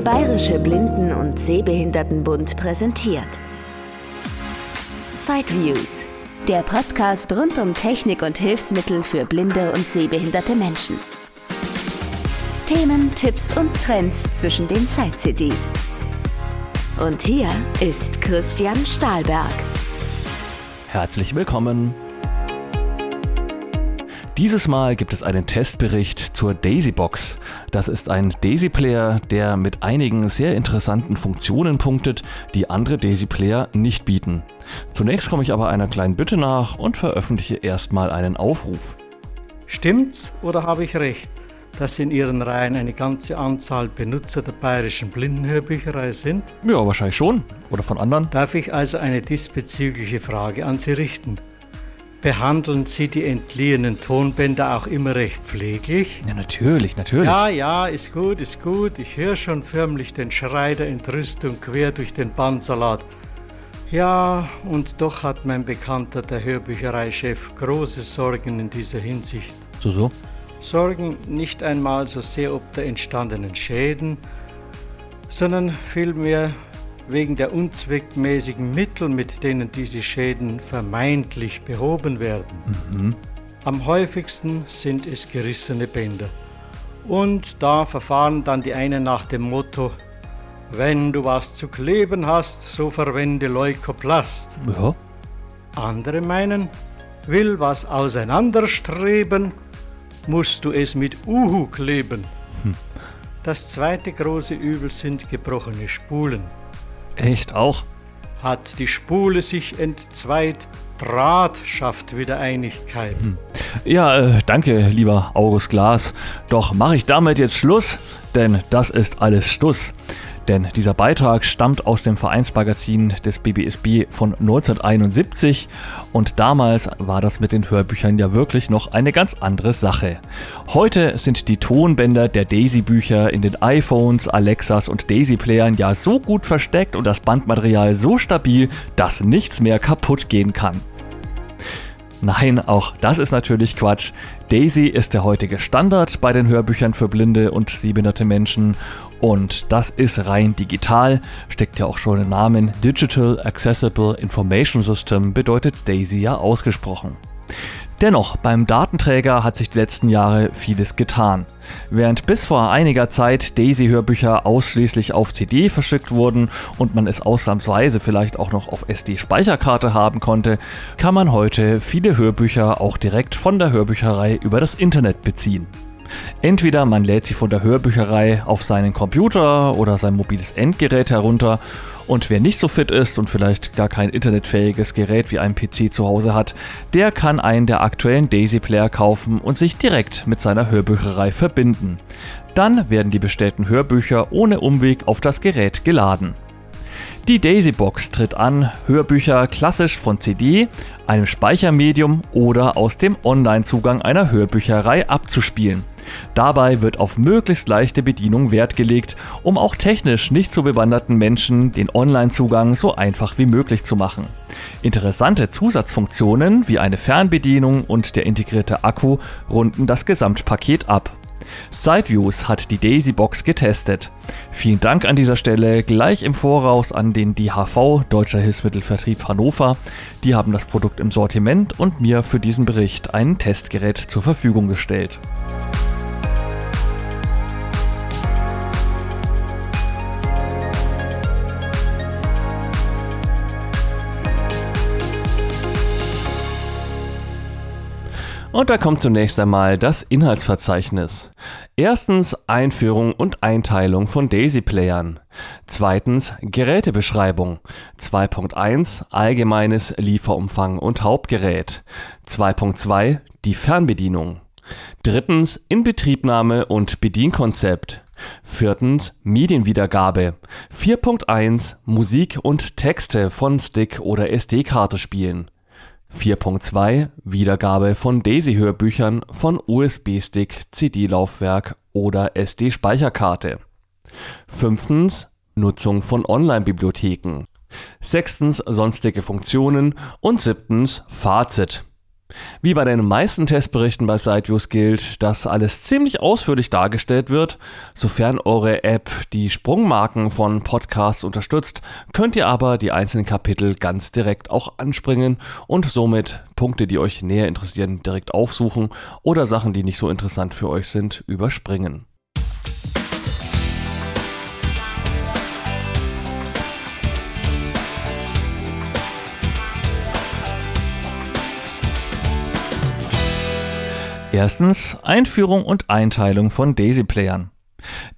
Der Bayerische Blinden- und Sehbehindertenbund präsentiert Sideviews, der Podcast rund um Technik und Hilfsmittel für blinde und sehbehinderte Menschen. Themen, Tipps und Trends zwischen den Side-CDs. Und hier ist Christian Stahlberg. Herzlich willkommen. Dieses Mal gibt es einen Testbericht zur Daisy Box. Das ist ein Daisy Player, der mit einigen sehr interessanten Funktionen punktet, die andere Daisy Player nicht bieten. Zunächst komme ich aber einer kleinen Bitte nach und veröffentliche erstmal einen Aufruf. Stimmt's oder habe ich recht, dass in Ihren Reihen eine ganze Anzahl Benutzer der Bayerischen Blindenhörbücherei sind? Ja, wahrscheinlich schon. Oder von anderen? Darf ich also eine diesbezügliche Frage an Sie richten? Behandeln Sie die entliehenen Tonbänder auch immer recht pfleglich? Ja, natürlich, natürlich. Ja, ja, ist gut, ist gut. Ich höre schon förmlich den Schrei der Entrüstung quer durch den Bandsalat. Ja, und doch hat mein Bekannter, der Hörbüchereichef, große Sorgen in dieser Hinsicht. So, so. Sorgen nicht einmal so sehr ob der entstandenen Schäden, sondern vielmehr wegen der unzweckmäßigen Mittel, mit denen diese Schäden vermeintlich behoben werden. Mhm. Am häufigsten sind es gerissene Bänder. Und da verfahren dann die einen nach dem Motto, wenn du was zu kleben hast, so verwende Leukoplast. Ja. Andere meinen, will was auseinanderstreben, musst du es mit Uhu kleben. Hm. Das zweite große Übel sind gebrochene Spulen. Echt auch? Hat die Spule sich entzweit, Draht schafft wieder Einigkeit. Hm. Ja, äh, danke, lieber August Glas. Doch mache ich damit jetzt Schluss, denn das ist alles Stuss. Denn dieser Beitrag stammt aus dem Vereinsmagazin des BBSB von 1971 und damals war das mit den Hörbüchern ja wirklich noch eine ganz andere Sache. Heute sind die Tonbänder der Daisy-Bücher in den iPhones, Alexas und Daisy-Playern ja so gut versteckt und das Bandmaterial so stabil, dass nichts mehr kaputt gehen kann. Nein, auch das ist natürlich Quatsch. Daisy ist der heutige Standard bei den Hörbüchern für blinde und sehbehinderte Menschen und das ist rein digital, steckt ja auch schon im Namen. Digital Accessible Information System bedeutet Daisy ja ausgesprochen. Dennoch, beim Datenträger hat sich die letzten Jahre vieles getan. Während bis vor einiger Zeit Daisy-Hörbücher ausschließlich auf CD verschickt wurden und man es ausnahmsweise vielleicht auch noch auf SD-Speicherkarte haben konnte, kann man heute viele Hörbücher auch direkt von der Hörbücherei über das Internet beziehen. Entweder man lädt sie von der Hörbücherei auf seinen Computer oder sein mobiles Endgerät herunter und wer nicht so fit ist und vielleicht gar kein internetfähiges Gerät wie ein PC zu Hause hat, der kann einen der aktuellen Daisy Player kaufen und sich direkt mit seiner Hörbücherei verbinden. Dann werden die bestellten Hörbücher ohne Umweg auf das Gerät geladen. Die Daisy Box tritt an, Hörbücher klassisch von CD, einem Speichermedium oder aus dem Online-Zugang einer Hörbücherei abzuspielen. Dabei wird auf möglichst leichte Bedienung Wert gelegt, um auch technisch nicht so bewanderten Menschen den Online-Zugang so einfach wie möglich zu machen. Interessante Zusatzfunktionen wie eine Fernbedienung und der integrierte Akku runden das Gesamtpaket ab. Sideviews hat die Daisy Box getestet. Vielen Dank an dieser Stelle gleich im Voraus an den DHV, Deutscher Hilfsmittelvertrieb Hannover. Die haben das Produkt im Sortiment und mir für diesen Bericht ein Testgerät zur Verfügung gestellt. Und da kommt zunächst einmal das Inhaltsverzeichnis. Erstens Einführung und Einteilung von Daisy-Playern. Zweitens Gerätebeschreibung. 2.1 Allgemeines Lieferumfang und Hauptgerät. 2.2 Die Fernbedienung. Drittens Inbetriebnahme und Bedienkonzept. Viertens Medienwiedergabe. 4.1 Musik und Texte von Stick oder SD-Karte spielen. 4.2 Wiedergabe von DAISY-Hörbüchern von USB-Stick, CD-Laufwerk oder SD-Speicherkarte. 5. Nutzung von Online-Bibliotheken. 6. Sonstige Funktionen und 7. Fazit. Wie bei den meisten Testberichten bei SiteViews gilt, dass alles ziemlich ausführlich dargestellt wird. Sofern eure App die Sprungmarken von Podcasts unterstützt, könnt ihr aber die einzelnen Kapitel ganz direkt auch anspringen und somit Punkte, die euch näher interessieren, direkt aufsuchen oder Sachen, die nicht so interessant für euch sind, überspringen. Erstens Einführung und Einteilung von Daisy-Playern.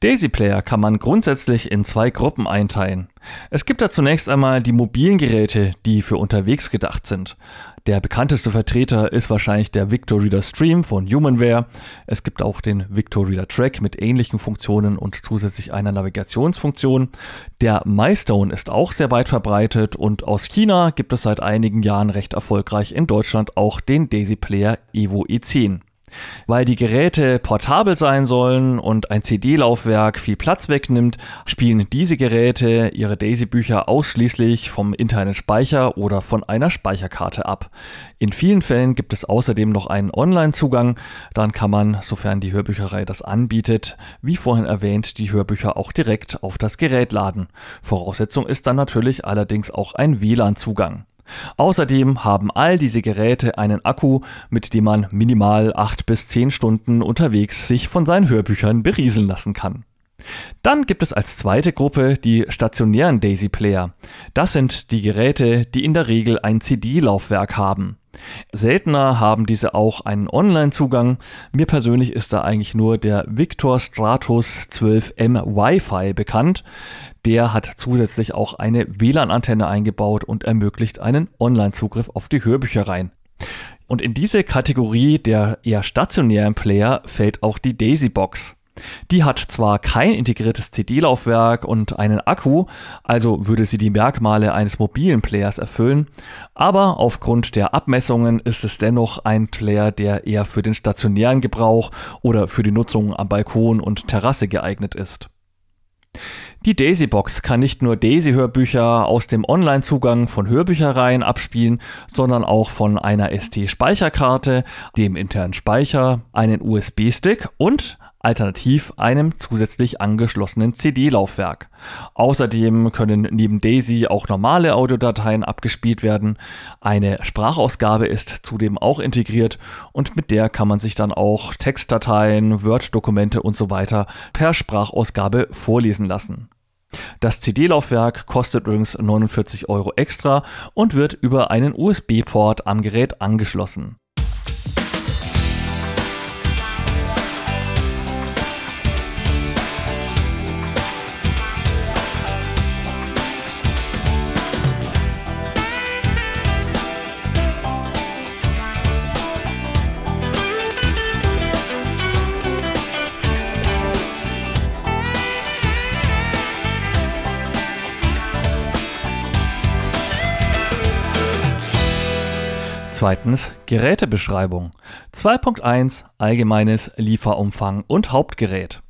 Daisy-Player kann man grundsätzlich in zwei Gruppen einteilen. Es gibt da zunächst einmal die mobilen Geräte, die für unterwegs gedacht sind. Der bekannteste Vertreter ist wahrscheinlich der Victor Reader Stream von Humanware. Es gibt auch den Victor Reader Track mit ähnlichen Funktionen und zusätzlich einer Navigationsfunktion. Der MyStone ist auch sehr weit verbreitet und aus China gibt es seit einigen Jahren recht erfolgreich in Deutschland auch den Daisy Player Evo E10. Weil die Geräte portabel sein sollen und ein CD-Laufwerk viel Platz wegnimmt, spielen diese Geräte ihre Daisy-Bücher ausschließlich vom internen Speicher oder von einer Speicherkarte ab. In vielen Fällen gibt es außerdem noch einen Online-Zugang, dann kann man, sofern die Hörbücherei das anbietet, wie vorhin erwähnt, die Hörbücher auch direkt auf das Gerät laden. Voraussetzung ist dann natürlich allerdings auch ein WLAN-Zugang. Außerdem haben all diese Geräte einen Akku, mit dem man minimal 8 bis 10 Stunden unterwegs sich von seinen Hörbüchern berieseln lassen kann. Dann gibt es als zweite Gruppe die stationären Daisy Player. Das sind die Geräte, die in der Regel ein CD-Laufwerk haben. Seltener haben diese auch einen Online-Zugang. Mir persönlich ist da eigentlich nur der Victor Stratus 12M Wi-Fi bekannt. Der hat zusätzlich auch eine WLAN-Antenne eingebaut und ermöglicht einen Online-Zugriff auf die Hörbüchereien. Und in diese Kategorie der eher stationären Player fällt auch die Daisy Box. Die hat zwar kein integriertes CD-Laufwerk und einen Akku, also würde sie die Merkmale eines mobilen Players erfüllen, aber aufgrund der Abmessungen ist es dennoch ein Player, der eher für den stationären Gebrauch oder für die Nutzung am Balkon und Terrasse geeignet ist. Die Daisy-Box kann nicht nur Daisy-Hörbücher aus dem Online-Zugang von Hörbüchereien abspielen, sondern auch von einer SD-Speicherkarte, dem internen Speicher, einen USB-Stick und alternativ einem zusätzlich angeschlossenen CD-Laufwerk. Außerdem können neben Daisy auch normale Audiodateien abgespielt werden. Eine Sprachausgabe ist zudem auch integriert und mit der kann man sich dann auch Textdateien, Word-Dokumente und so weiter per Sprachausgabe vorlesen lassen. Das CD-Laufwerk kostet übrigens 49 Euro extra und wird über einen USB-Port am Gerät angeschlossen. Zweitens Gerätebeschreibung. 2.1 Allgemeines Lieferumfang und Hauptgerät.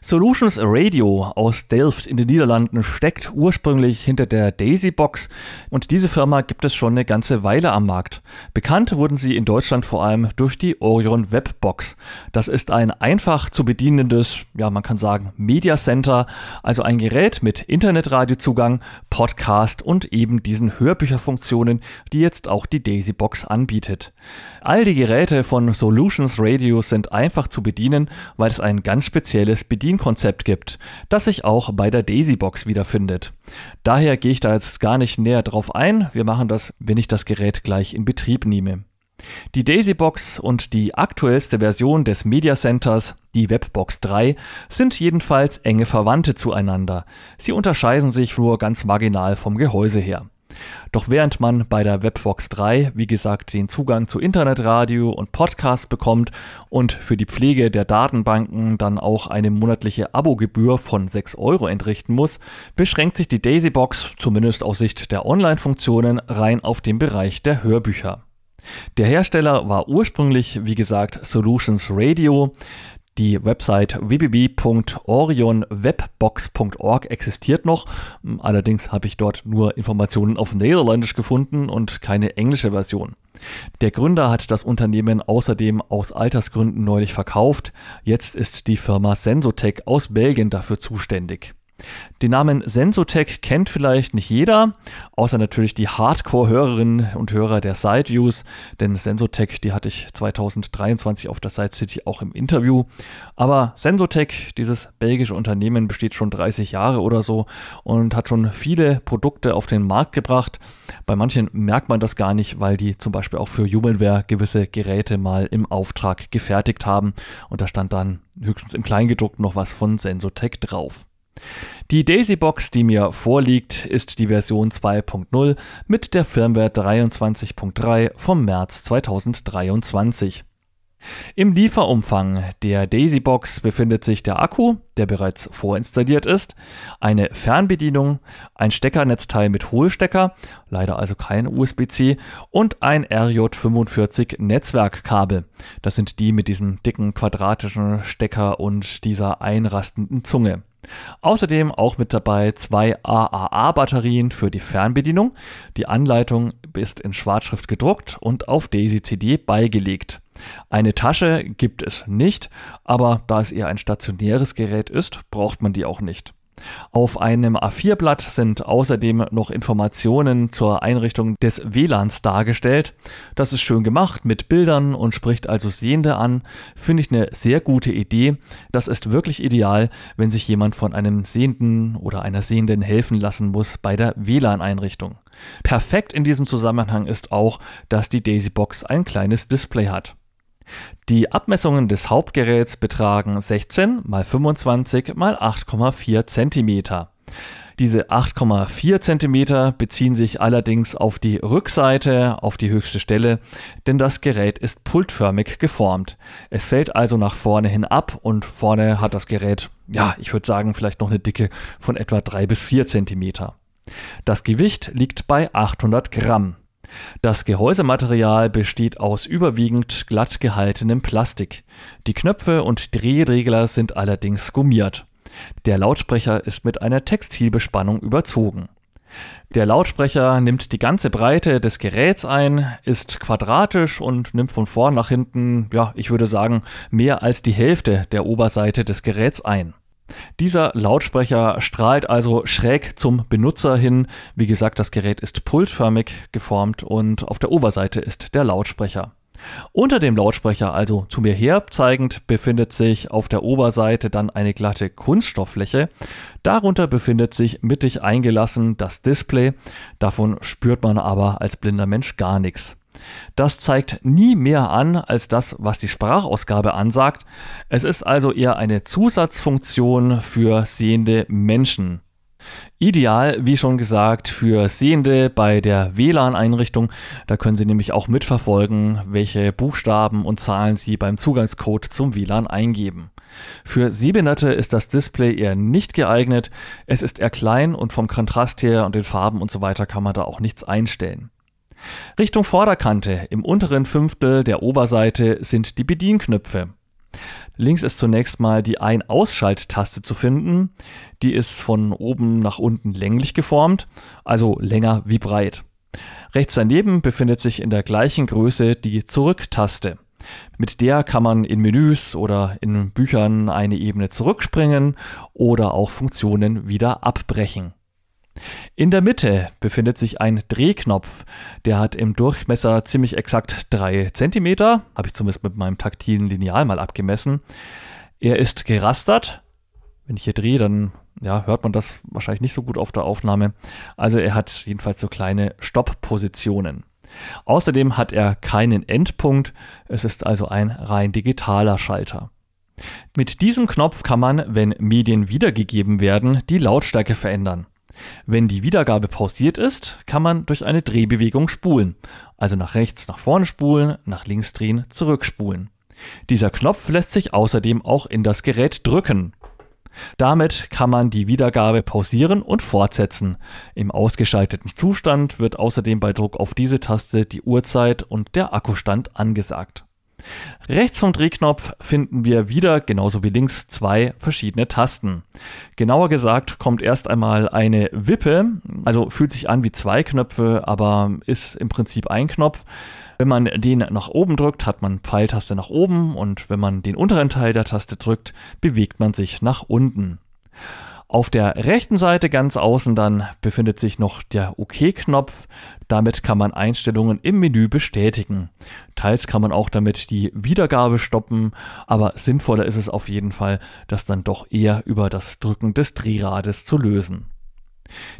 Solutions Radio aus Delft in den Niederlanden steckt ursprünglich hinter der Daisy Box und diese Firma gibt es schon eine ganze Weile am Markt. Bekannt wurden sie in Deutschland vor allem durch die Orion Webbox. Das ist ein einfach zu bedienendes, ja man kann sagen Media Center, also ein Gerät mit Internetradiozugang, Podcast und eben diesen Hörbücherfunktionen, die jetzt auch die Daisy Box anbietet. All die Geräte von Solutions Radio sind einfach zu bedienen, weil es ein ganz spezielles spezielles Bedienkonzept gibt, das sich auch bei der Daisy-Box wiederfindet. Daher gehe ich da jetzt gar nicht näher drauf ein. Wir machen das, wenn ich das Gerät gleich in Betrieb nehme. Die Daisy-Box und die aktuellste Version des Media Centers, die Webbox 3, sind jedenfalls enge Verwandte zueinander. Sie unterscheiden sich nur ganz marginal vom Gehäuse her. Doch während man bei der Webbox 3, wie gesagt, den Zugang zu Internetradio und Podcasts bekommt und für die Pflege der Datenbanken dann auch eine monatliche Abogebühr von 6 Euro entrichten muss, beschränkt sich die Daisybox, zumindest aus Sicht der Online-Funktionen, rein auf den Bereich der Hörbücher. Der Hersteller war ursprünglich, wie gesagt, Solutions Radio. Die Website www.orionwebbox.org existiert noch. Allerdings habe ich dort nur Informationen auf Niederländisch gefunden und keine englische Version. Der Gründer hat das Unternehmen außerdem aus Altersgründen neulich verkauft. Jetzt ist die Firma Sensotech aus Belgien dafür zuständig. Den Namen Sensotech kennt vielleicht nicht jeder, außer natürlich die Hardcore-Hörerinnen und Hörer der Side Views, denn Sensotech, die hatte ich 2023 auf der Side City auch im Interview. Aber Sensotech, dieses belgische Unternehmen, besteht schon 30 Jahre oder so und hat schon viele Produkte auf den Markt gebracht. Bei manchen merkt man das gar nicht, weil die zum Beispiel auch für Humanware gewisse Geräte mal im Auftrag gefertigt haben und da stand dann höchstens im Kleingedruckt noch was von Sensotech drauf. Die Daisy Box, die mir vorliegt, ist die Version 2.0 mit der Firmware 23.3 vom März 2023. Im Lieferumfang der Daisy Box befindet sich der Akku, der bereits vorinstalliert ist, eine Fernbedienung, ein Steckernetzteil mit Hohlstecker, leider also kein USB-C, und ein RJ45 Netzwerkkabel. Das sind die mit diesem dicken quadratischen Stecker und dieser einrastenden Zunge. Außerdem auch mit dabei zwei AAA-Batterien für die Fernbedienung. Die Anleitung ist in Schwarzschrift gedruckt und auf Daisy CD beigelegt. Eine Tasche gibt es nicht, aber da es eher ein stationäres Gerät ist, braucht man die auch nicht. Auf einem A4-Blatt sind außerdem noch Informationen zur Einrichtung des WLANs dargestellt. Das ist schön gemacht mit Bildern und spricht also Sehende an. Finde ich eine sehr gute Idee. Das ist wirklich ideal, wenn sich jemand von einem Sehenden oder einer Sehenden helfen lassen muss bei der WLAN-Einrichtung. Perfekt in diesem Zusammenhang ist auch, dass die Daisy Box ein kleines Display hat. Die Abmessungen des Hauptgeräts betragen 16 x 25 x 8,4 cm. Diese 8,4 cm beziehen sich allerdings auf die Rückseite, auf die höchste Stelle, denn das Gerät ist pultförmig geformt. Es fällt also nach vorne hin ab und vorne hat das Gerät, ja, ich würde sagen, vielleicht noch eine Dicke von etwa 3 bis 4 cm. Das Gewicht liegt bei 800 Gramm. Das Gehäusematerial besteht aus überwiegend glatt gehaltenem Plastik. Die Knöpfe und Drehregler sind allerdings gummiert. Der Lautsprecher ist mit einer Textilbespannung überzogen. Der Lautsprecher nimmt die ganze Breite des Geräts ein, ist quadratisch und nimmt von vorn nach hinten, ja, ich würde sagen, mehr als die Hälfte der Oberseite des Geräts ein. Dieser Lautsprecher strahlt also schräg zum Benutzer hin. Wie gesagt, das Gerät ist pultförmig geformt und auf der Oberseite ist der Lautsprecher. Unter dem Lautsprecher, also zu mir her zeigend, befindet sich auf der Oberseite dann eine glatte Kunststofffläche. Darunter befindet sich mittig eingelassen das Display. Davon spürt man aber als blinder Mensch gar nichts. Das zeigt nie mehr an als das, was die Sprachausgabe ansagt. Es ist also eher eine Zusatzfunktion für sehende Menschen. Ideal, wie schon gesagt, für Sehende bei der WLAN-Einrichtung. Da können Sie nämlich auch mitverfolgen, welche Buchstaben und Zahlen Sie beim Zugangscode zum WLAN eingeben. Für Sehbehinderte ist das Display eher nicht geeignet. Es ist eher klein und vom Kontrast her und den Farben und so weiter kann man da auch nichts einstellen. Richtung Vorderkante im unteren Fünftel der Oberseite sind die Bedienknöpfe. Links ist zunächst mal die Ein-Ausschalt-Taste zu finden. Die ist von oben nach unten länglich geformt, also länger wie breit. Rechts daneben befindet sich in der gleichen Größe die Zurück-Taste. Mit der kann man in Menüs oder in Büchern eine Ebene zurückspringen oder auch Funktionen wieder abbrechen. In der Mitte befindet sich ein Drehknopf. Der hat im Durchmesser ziemlich exakt 3 cm. Habe ich zumindest mit meinem taktilen Lineal mal abgemessen. Er ist gerastert. Wenn ich hier drehe, dann ja, hört man das wahrscheinlich nicht so gut auf der Aufnahme. Also er hat jedenfalls so kleine Stopppositionen. Außerdem hat er keinen Endpunkt. Es ist also ein rein digitaler Schalter. Mit diesem Knopf kann man, wenn Medien wiedergegeben werden, die Lautstärke verändern. Wenn die Wiedergabe pausiert ist, kann man durch eine Drehbewegung spulen. Also nach rechts nach vorne spulen, nach links drehen, zurückspulen. Dieser Knopf lässt sich außerdem auch in das Gerät drücken. Damit kann man die Wiedergabe pausieren und fortsetzen. Im ausgeschalteten Zustand wird außerdem bei Druck auf diese Taste die Uhrzeit und der Akkustand angesagt. Rechts vom Drehknopf finden wir wieder, genauso wie links, zwei verschiedene Tasten. Genauer gesagt kommt erst einmal eine Wippe, also fühlt sich an wie zwei Knöpfe, aber ist im Prinzip ein Knopf. Wenn man den nach oben drückt, hat man Pfeiltaste nach oben und wenn man den unteren Teil der Taste drückt, bewegt man sich nach unten. Auf der rechten Seite ganz außen dann befindet sich noch der OK-Knopf. Damit kann man Einstellungen im Menü bestätigen. Teils kann man auch damit die Wiedergabe stoppen, aber sinnvoller ist es auf jeden Fall, das dann doch eher über das Drücken des Drehrades zu lösen.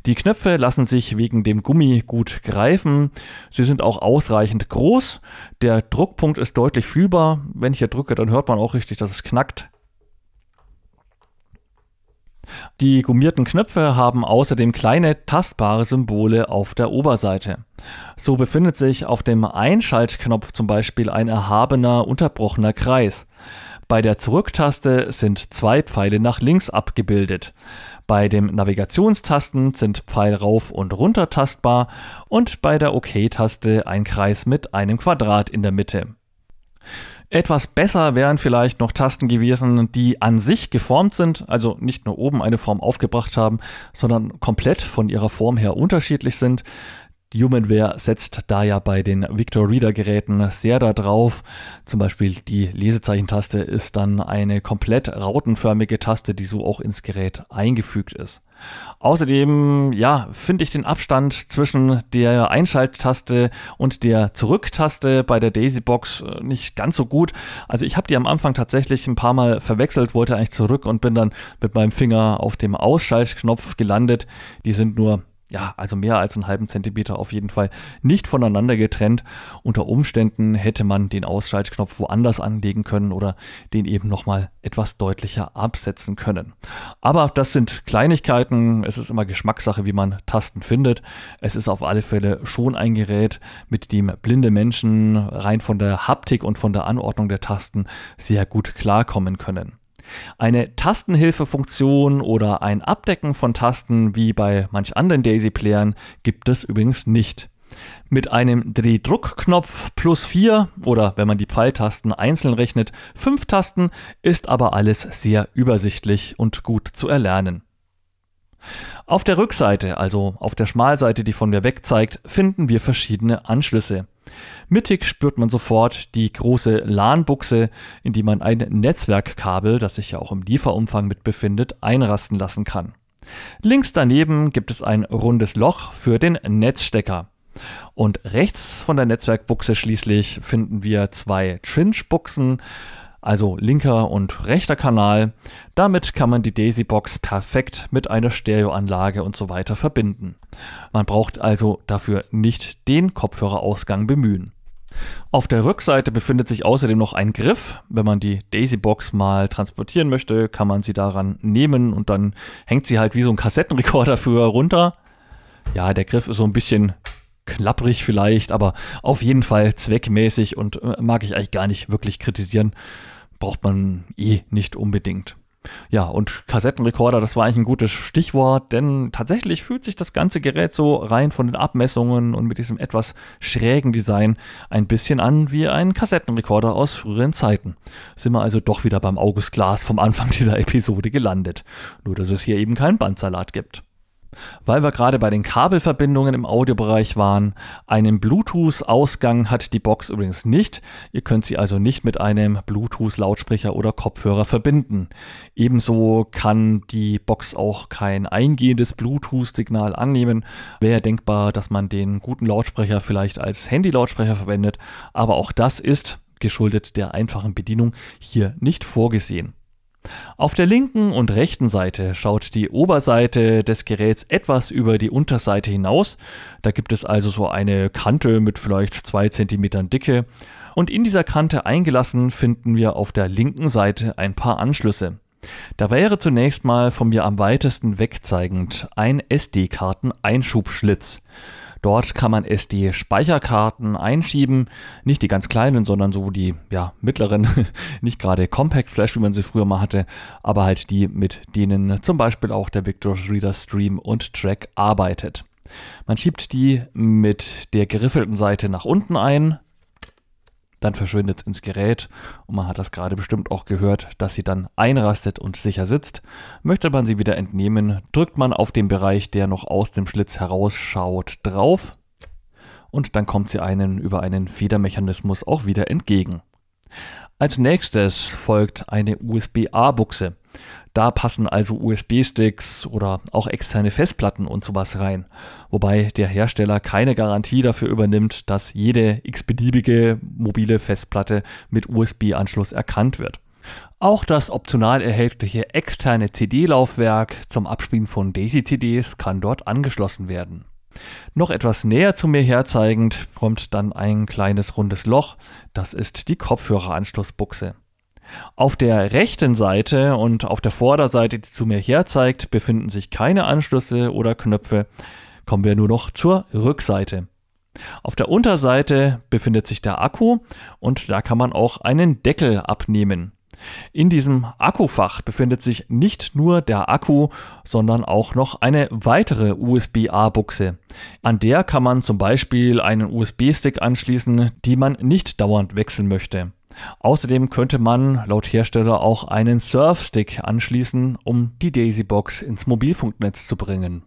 Die Knöpfe lassen sich wegen dem Gummi gut greifen. Sie sind auch ausreichend groß. Der Druckpunkt ist deutlich fühlbar. Wenn ich hier drücke, dann hört man auch richtig, dass es knackt. Die gummierten Knöpfe haben außerdem kleine tastbare Symbole auf der Oberseite. So befindet sich auf dem Einschaltknopf zum Beispiel ein erhabener, unterbrochener Kreis. Bei der Zurücktaste sind zwei Pfeile nach links abgebildet. Bei den Navigationstasten sind Pfeil rauf und runter tastbar und bei der OK-Taste ein Kreis mit einem Quadrat in der Mitte. Etwas besser wären vielleicht noch Tasten gewesen, die an sich geformt sind, also nicht nur oben eine Form aufgebracht haben, sondern komplett von ihrer Form her unterschiedlich sind. Humanware setzt da ja bei den Victor Reader Geräten sehr darauf. Zum Beispiel die Lesezeichentaste ist dann eine komplett rautenförmige Taste, die so auch ins Gerät eingefügt ist. Außerdem, ja, finde ich den Abstand zwischen der Einschalttaste und der Zurücktaste bei der Daisy Box äh, nicht ganz so gut. Also ich habe die am Anfang tatsächlich ein paar Mal verwechselt, wollte eigentlich zurück und bin dann mit meinem Finger auf dem Ausschaltknopf gelandet. Die sind nur ja, also mehr als einen halben Zentimeter auf jeden Fall nicht voneinander getrennt. Unter Umständen hätte man den Ausschaltknopf woanders anlegen können oder den eben nochmal etwas deutlicher absetzen können. Aber das sind Kleinigkeiten. Es ist immer Geschmackssache, wie man Tasten findet. Es ist auf alle Fälle schon ein Gerät, mit dem blinde Menschen rein von der Haptik und von der Anordnung der Tasten sehr gut klarkommen können. Eine Tastenhilfefunktion oder ein Abdecken von Tasten wie bei manch anderen Daisy-Playern gibt es übrigens nicht. Mit einem Drehdruckknopf plus 4 oder wenn man die Pfeiltasten einzeln rechnet, 5 Tasten ist aber alles sehr übersichtlich und gut zu erlernen. Auf der Rückseite, also auf der Schmalseite, die von mir weg zeigt, finden wir verschiedene Anschlüsse. Mittig spürt man sofort die große LAN-Buchse, in die man ein Netzwerkkabel, das sich ja auch im Lieferumfang mit befindet, einrasten lassen kann. Links daneben gibt es ein rundes Loch für den Netzstecker. Und rechts von der Netzwerkbuchse schließlich finden wir zwei Trinch-Buchsen, also linker und rechter Kanal. Damit kann man die Daisy Box perfekt mit einer Stereoanlage und so weiter verbinden. Man braucht also dafür nicht den Kopfhörerausgang bemühen. Auf der Rückseite befindet sich außerdem noch ein Griff. Wenn man die Daisy Box mal transportieren möchte, kann man sie daran nehmen und dann hängt sie halt wie so ein Kassettenrekorder früher runter. Ja, der Griff ist so ein bisschen klapprig vielleicht, aber auf jeden Fall zweckmäßig und äh, mag ich eigentlich gar nicht wirklich kritisieren. Braucht man eh nicht unbedingt. Ja, und Kassettenrekorder, das war eigentlich ein gutes Stichwort, denn tatsächlich fühlt sich das ganze Gerät so rein von den Abmessungen und mit diesem etwas schrägen Design ein bisschen an wie ein Kassettenrekorder aus früheren Zeiten. Sind wir also doch wieder beim August Glas vom Anfang dieser Episode gelandet. Nur, dass es hier eben keinen Bandsalat gibt. Weil wir gerade bei den Kabelverbindungen im Audiobereich waren, einen Bluetooth-Ausgang hat die Box übrigens nicht. Ihr könnt sie also nicht mit einem Bluetooth-Lautsprecher oder Kopfhörer verbinden. Ebenso kann die Box auch kein eingehendes Bluetooth-Signal annehmen. Wäre denkbar, dass man den guten Lautsprecher vielleicht als Handy-Lautsprecher verwendet, aber auch das ist geschuldet der einfachen Bedienung hier nicht vorgesehen. Auf der linken und rechten Seite schaut die Oberseite des Geräts etwas über die Unterseite hinaus. Da gibt es also so eine Kante mit vielleicht zwei Zentimetern Dicke. Und in dieser Kante eingelassen finden wir auf der linken Seite ein paar Anschlüsse. Da wäre zunächst mal von mir am weitesten wegzeigend ein SD-Karten-Einschubschlitz. Dort kann man SD-Speicherkarten einschieben, nicht die ganz kleinen, sondern so die ja, mittleren, nicht gerade Compact Flash, wie man sie früher mal hatte, aber halt die, mit denen zum Beispiel auch der Victor Reader Stream und Track arbeitet. Man schiebt die mit der geriffelten Seite nach unten ein, dann verschwindet es ins Gerät und man hat das gerade bestimmt auch gehört, dass sie dann einrastet und sicher sitzt. Möchte man sie wieder entnehmen, drückt man auf den Bereich, der noch aus dem Schlitz herausschaut, drauf und dann kommt sie einen über einen Federmechanismus auch wieder entgegen. Als nächstes folgt eine USB-A-Buchse. Da passen also USB-Sticks oder auch externe Festplatten und sowas rein. Wobei der Hersteller keine Garantie dafür übernimmt, dass jede x-beliebige mobile Festplatte mit USB-Anschluss erkannt wird. Auch das optional erhältliche externe CD-Laufwerk zum Abspielen von Daisy-CDs kann dort angeschlossen werden. Noch etwas näher zu mir herzeigend kommt dann ein kleines rundes Loch. Das ist die Kopfhöreranschlussbuchse. Auf der rechten Seite und auf der Vorderseite, die zu mir herzeigt, befinden sich keine Anschlüsse oder Knöpfe. Kommen wir nur noch zur Rückseite. Auf der Unterseite befindet sich der Akku und da kann man auch einen Deckel abnehmen. In diesem Akkufach befindet sich nicht nur der Akku, sondern auch noch eine weitere USB-A-Buchse. An der kann man zum Beispiel einen USB-Stick anschließen, die man nicht dauernd wechseln möchte. Außerdem könnte man laut Hersteller auch einen Surf-Stick anschließen, um die Daisy-Box ins Mobilfunknetz zu bringen.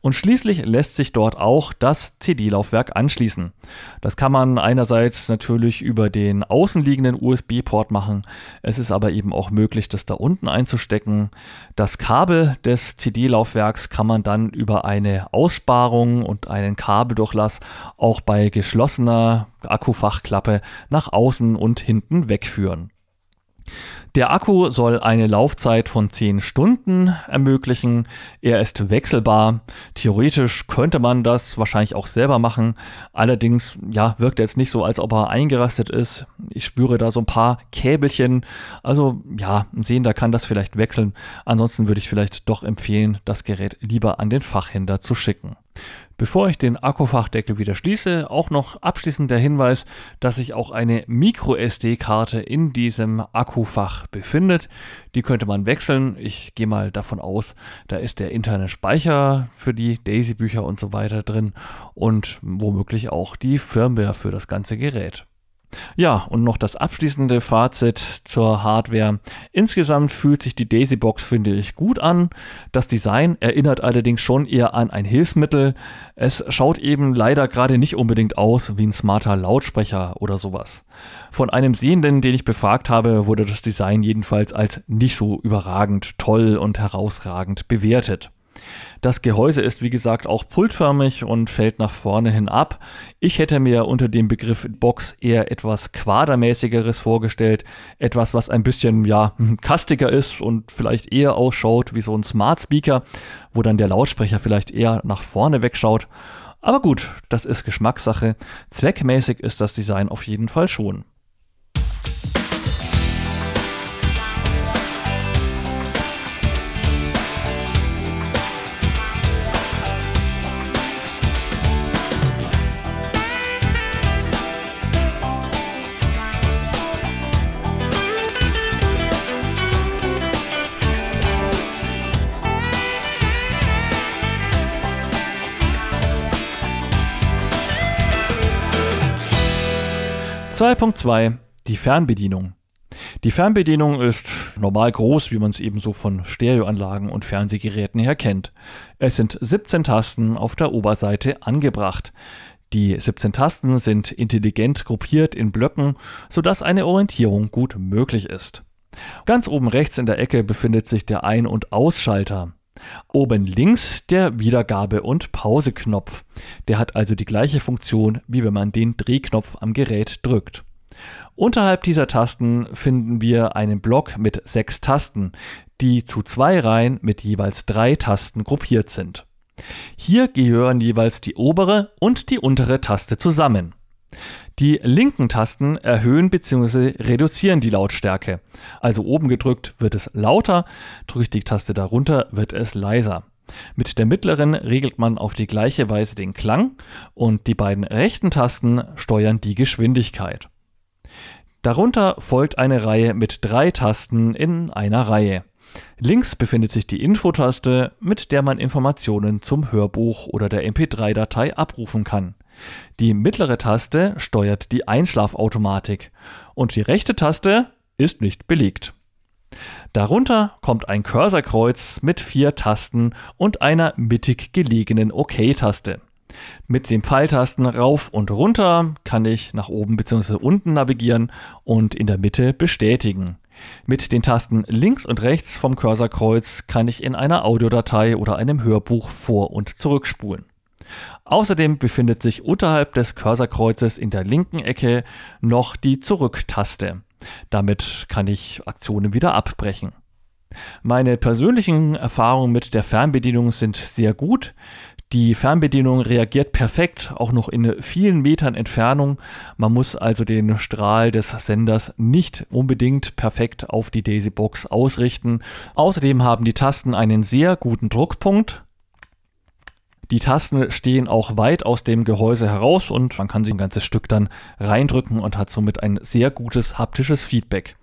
Und schließlich lässt sich dort auch das CD-Laufwerk anschließen. Das kann man einerseits natürlich über den außenliegenden USB-Port machen. Es ist aber eben auch möglich, das da unten einzustecken. Das Kabel des CD-Laufwerks kann man dann über eine Aussparung und einen Kabeldurchlass auch bei geschlossener Akkufachklappe nach außen und hinten wegführen. Der Akku soll eine Laufzeit von 10 Stunden ermöglichen. Er ist wechselbar. Theoretisch könnte man das wahrscheinlich auch selber machen. Allerdings, ja, wirkt er jetzt nicht so, als ob er eingerastet ist. Ich spüre da so ein paar Käbelchen. Also, ja, ein Sehender kann das vielleicht wechseln. Ansonsten würde ich vielleicht doch empfehlen, das Gerät lieber an den Fachhändler zu schicken. Bevor ich den Akkufachdeckel wieder schließe, auch noch abschließend der Hinweis, dass sich auch eine Micro-SD-Karte in diesem Akkufach befindet. Die könnte man wechseln. Ich gehe mal davon aus, da ist der interne Speicher für die Daisy-Bücher und so weiter drin und womöglich auch die Firmware für das ganze Gerät. Ja, und noch das abschließende Fazit zur Hardware. Insgesamt fühlt sich die Daisy Box, finde ich, gut an. Das Design erinnert allerdings schon eher an ein Hilfsmittel. Es schaut eben leider gerade nicht unbedingt aus wie ein smarter Lautsprecher oder sowas. Von einem Sehenden, den ich befragt habe, wurde das Design jedenfalls als nicht so überragend toll und herausragend bewertet. Das Gehäuse ist wie gesagt auch pultförmig und fällt nach vorne hin ab. Ich hätte mir unter dem Begriff Box eher etwas quadermäßigeres vorgestellt, etwas was ein bisschen ja kastiger ist und vielleicht eher ausschaut wie so ein Smart Speaker, wo dann der Lautsprecher vielleicht eher nach vorne wegschaut. Aber gut, das ist Geschmackssache. Zweckmäßig ist das Design auf jeden Fall schon. 2.2 Die Fernbedienung. Die Fernbedienung ist normal groß, wie man es eben so von Stereoanlagen und Fernsehgeräten her kennt. Es sind 17 Tasten auf der Oberseite angebracht. Die 17 Tasten sind intelligent gruppiert in Blöcken, sodass eine Orientierung gut möglich ist. Ganz oben rechts in der Ecke befindet sich der Ein- und Ausschalter. Oben links der Wiedergabe- und Pauseknopf. Der hat also die gleiche Funktion, wie wenn man den Drehknopf am Gerät drückt. Unterhalb dieser Tasten finden wir einen Block mit sechs Tasten, die zu zwei Reihen mit jeweils drei Tasten gruppiert sind. Hier gehören jeweils die obere und die untere Taste zusammen. Die linken Tasten erhöhen bzw. reduzieren die Lautstärke. Also oben gedrückt wird es lauter, drücke ich die Taste darunter, wird es leiser. Mit der mittleren regelt man auf die gleiche Weise den Klang und die beiden rechten Tasten steuern die Geschwindigkeit. Darunter folgt eine Reihe mit drei Tasten in einer Reihe. Links befindet sich die Infotaste, mit der man Informationen zum Hörbuch oder der MP3-Datei abrufen kann. Die mittlere Taste steuert die Einschlafautomatik und die rechte Taste ist nicht belegt. Darunter kommt ein Cursorkreuz mit vier Tasten und einer mittig gelegenen OK-Taste. Mit den Pfeiltasten rauf und runter kann ich nach oben bzw. unten navigieren und in der Mitte bestätigen. Mit den Tasten links und rechts vom Cursorkreuz kann ich in einer Audiodatei oder einem Hörbuch vor- und zurückspulen. Außerdem befindet sich unterhalb des Cursorkreuzes in der linken Ecke noch die Zurück-Taste. Damit kann ich Aktionen wieder abbrechen. Meine persönlichen Erfahrungen mit der Fernbedienung sind sehr gut. Die Fernbedienung reagiert perfekt, auch noch in vielen Metern Entfernung. Man muss also den Strahl des Senders nicht unbedingt perfekt auf die Daisy-Box ausrichten. Außerdem haben die Tasten einen sehr guten Druckpunkt. Die Tasten stehen auch weit aus dem Gehäuse heraus und man kann sie ein ganzes Stück dann reindrücken und hat somit ein sehr gutes haptisches Feedback.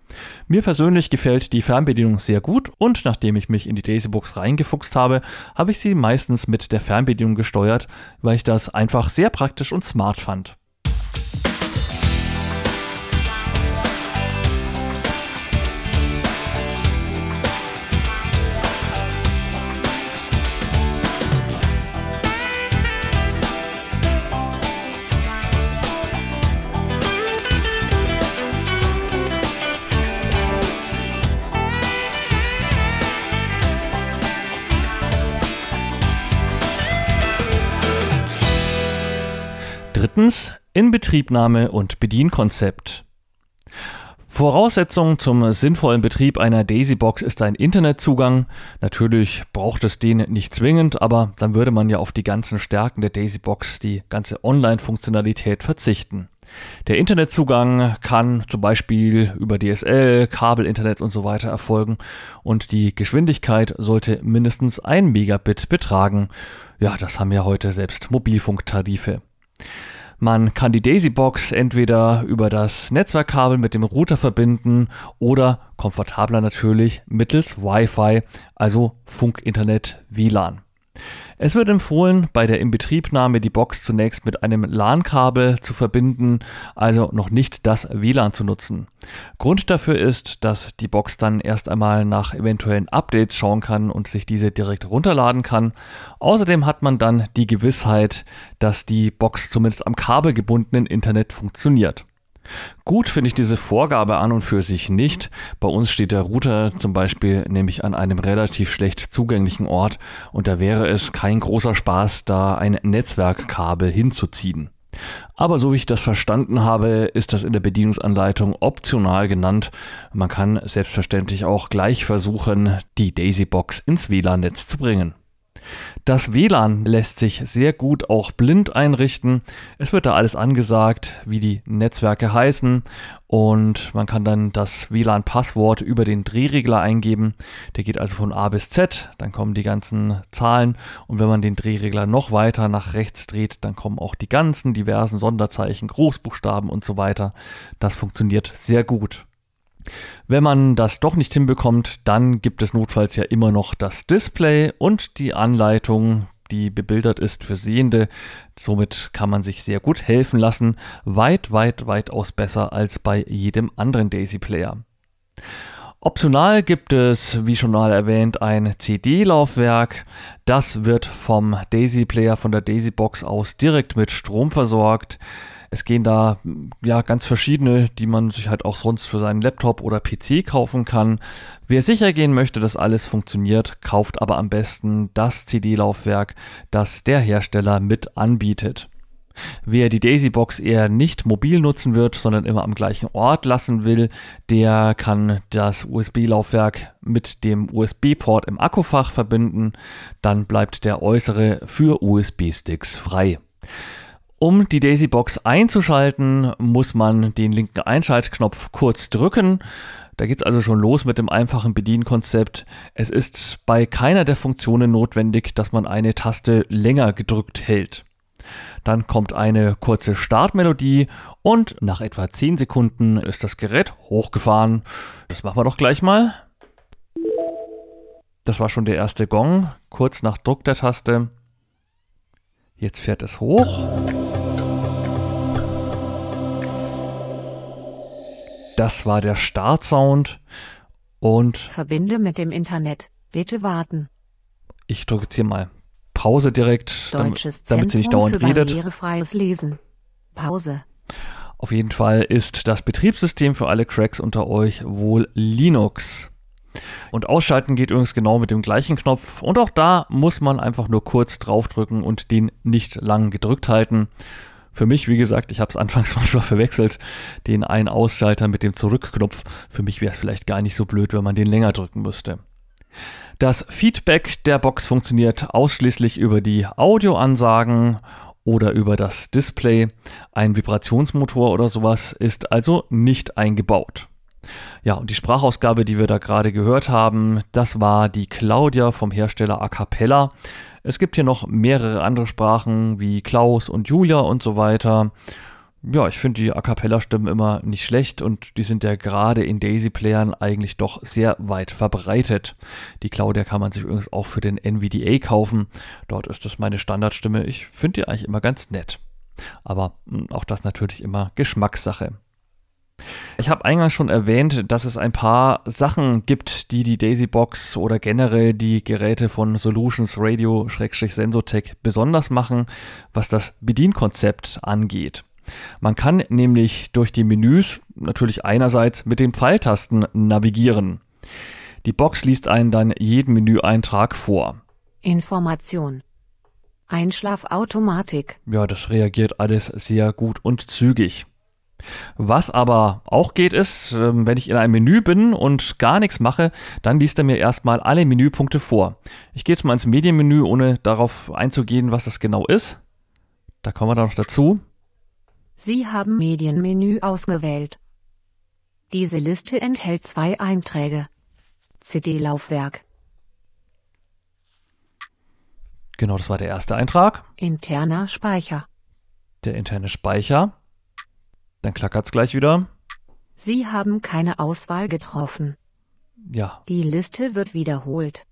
Mir persönlich gefällt die Fernbedienung sehr gut und nachdem ich mich in die Daisybox reingefuchst habe, habe ich sie meistens mit der Fernbedienung gesteuert, weil ich das einfach sehr praktisch und smart fand. Drittens Inbetriebnahme und Bedienkonzept. Voraussetzung zum sinnvollen Betrieb einer Daisy-Box ist ein Internetzugang. Natürlich braucht es den nicht zwingend, aber dann würde man ja auf die ganzen Stärken der Daisy-Box, die ganze Online-Funktionalität verzichten. Der Internetzugang kann zum Beispiel über DSL, Kabelinternet und so weiter erfolgen und die Geschwindigkeit sollte mindestens ein Megabit betragen. Ja, das haben ja heute selbst Mobilfunktarife. Man kann die Daisy-Box entweder über das Netzwerkkabel mit dem Router verbinden oder komfortabler natürlich mittels Wi-Fi, also Funk, Internet, WLAN. Es wird empfohlen, bei der Inbetriebnahme die Box zunächst mit einem LAN-Kabel zu verbinden, also noch nicht das WLAN zu nutzen. Grund dafür ist, dass die Box dann erst einmal nach eventuellen Updates schauen kann und sich diese direkt runterladen kann. Außerdem hat man dann die Gewissheit, dass die Box zumindest am kabelgebundenen Internet funktioniert. Gut finde ich diese Vorgabe an und für sich nicht. Bei uns steht der Router zum Beispiel nämlich an einem relativ schlecht zugänglichen Ort und da wäre es kein großer Spaß, da ein Netzwerkkabel hinzuziehen. Aber so wie ich das verstanden habe, ist das in der Bedienungsanleitung optional genannt. Man kann selbstverständlich auch gleich versuchen, die Daisy-Box ins WLAN-Netz zu bringen. Das WLAN lässt sich sehr gut auch blind einrichten. Es wird da alles angesagt, wie die Netzwerke heißen und man kann dann das WLAN-Passwort über den Drehregler eingeben. Der geht also von A bis Z, dann kommen die ganzen Zahlen und wenn man den Drehregler noch weiter nach rechts dreht, dann kommen auch die ganzen diversen Sonderzeichen, Großbuchstaben und so weiter. Das funktioniert sehr gut. Wenn man das doch nicht hinbekommt, dann gibt es notfalls ja immer noch das Display und die Anleitung, die bebildert ist für Sehende. Somit kann man sich sehr gut helfen lassen. Weit, weit, weitaus besser als bei jedem anderen Daisy-Player. Optional gibt es, wie schon mal erwähnt, ein CD-Laufwerk. Das wird vom Daisy Player von der Daisy Box aus direkt mit Strom versorgt. Es gehen da ja ganz verschiedene, die man sich halt auch sonst für seinen Laptop oder PC kaufen kann. Wer sicher gehen möchte, dass alles funktioniert, kauft aber am besten das CD-Laufwerk, das der Hersteller mit anbietet. Wer die Daisy-Box eher nicht mobil nutzen wird, sondern immer am gleichen Ort lassen will, der kann das USB-Laufwerk mit dem USB-Port im Akkufach verbinden. Dann bleibt der äußere für USB-Sticks frei. Um die Daisy Box einzuschalten, muss man den linken Einschaltknopf kurz drücken. Da geht es also schon los mit dem einfachen Bedienkonzept. Es ist bei keiner der Funktionen notwendig, dass man eine Taste länger gedrückt hält. Dann kommt eine kurze Startmelodie und nach etwa 10 Sekunden ist das Gerät hochgefahren. Das machen wir doch gleich mal. Das war schon der erste Gong, kurz nach Druck der Taste. Jetzt fährt es hoch. Das war der Startsound. Und Verbinde mit dem Internet. Bitte warten. ich drücke jetzt hier mal Pause direkt, damit, Deutsches damit sie nicht dauernd für redet. barrierefreies Lesen. Pause. Auf jeden Fall ist das Betriebssystem für alle Cracks unter euch wohl Linux. Und ausschalten geht übrigens genau mit dem gleichen Knopf. Und auch da muss man einfach nur kurz draufdrücken und den nicht lang gedrückt halten. Für mich, wie gesagt, ich habe es anfangs manchmal verwechselt, den Ein-Ausschalter mit dem Zurückknopf. Für mich wäre es vielleicht gar nicht so blöd, wenn man den länger drücken müsste. Das Feedback der Box funktioniert ausschließlich über die Audioansagen oder über das Display. Ein Vibrationsmotor oder sowas ist also nicht eingebaut. Ja, und die Sprachausgabe, die wir da gerade gehört haben, das war die Claudia vom Hersteller Acapella. Es gibt hier noch mehrere andere Sprachen wie Klaus und Julia und so weiter. Ja, ich finde die A cappella-Stimmen immer nicht schlecht und die sind ja gerade in Daisy-Playern eigentlich doch sehr weit verbreitet. Die Claudia kann man sich übrigens auch für den NVDA kaufen. Dort ist das meine Standardstimme. Ich finde die eigentlich immer ganz nett. Aber mh, auch das natürlich immer Geschmackssache. Ich habe eingangs schon erwähnt, dass es ein paar Sachen gibt, die die Daisy Box oder generell die Geräte von Solutions Radio-Sensotech besonders machen, was das Bedienkonzept angeht. Man kann nämlich durch die Menüs natürlich einerseits mit den Pfeiltasten navigieren. Die Box liest einen dann jeden Menüeintrag vor. Information. Einschlafautomatik. Ja, das reagiert alles sehr gut und zügig. Was aber auch geht ist, ähm, wenn ich in einem Menü bin und gar nichts mache, dann liest er mir erstmal alle Menüpunkte vor. Ich gehe jetzt mal ins Medienmenü, ohne darauf einzugehen, was das genau ist. Da kommen wir dann noch dazu. Sie haben Medienmenü ausgewählt. Diese Liste enthält zwei Einträge. CD-Laufwerk, Genau, das war der erste Eintrag. interner Speicher. Der interne Speicher. Dann klackert es gleich wieder. Sie haben keine Auswahl getroffen. Ja, Die Liste wird wiederholt.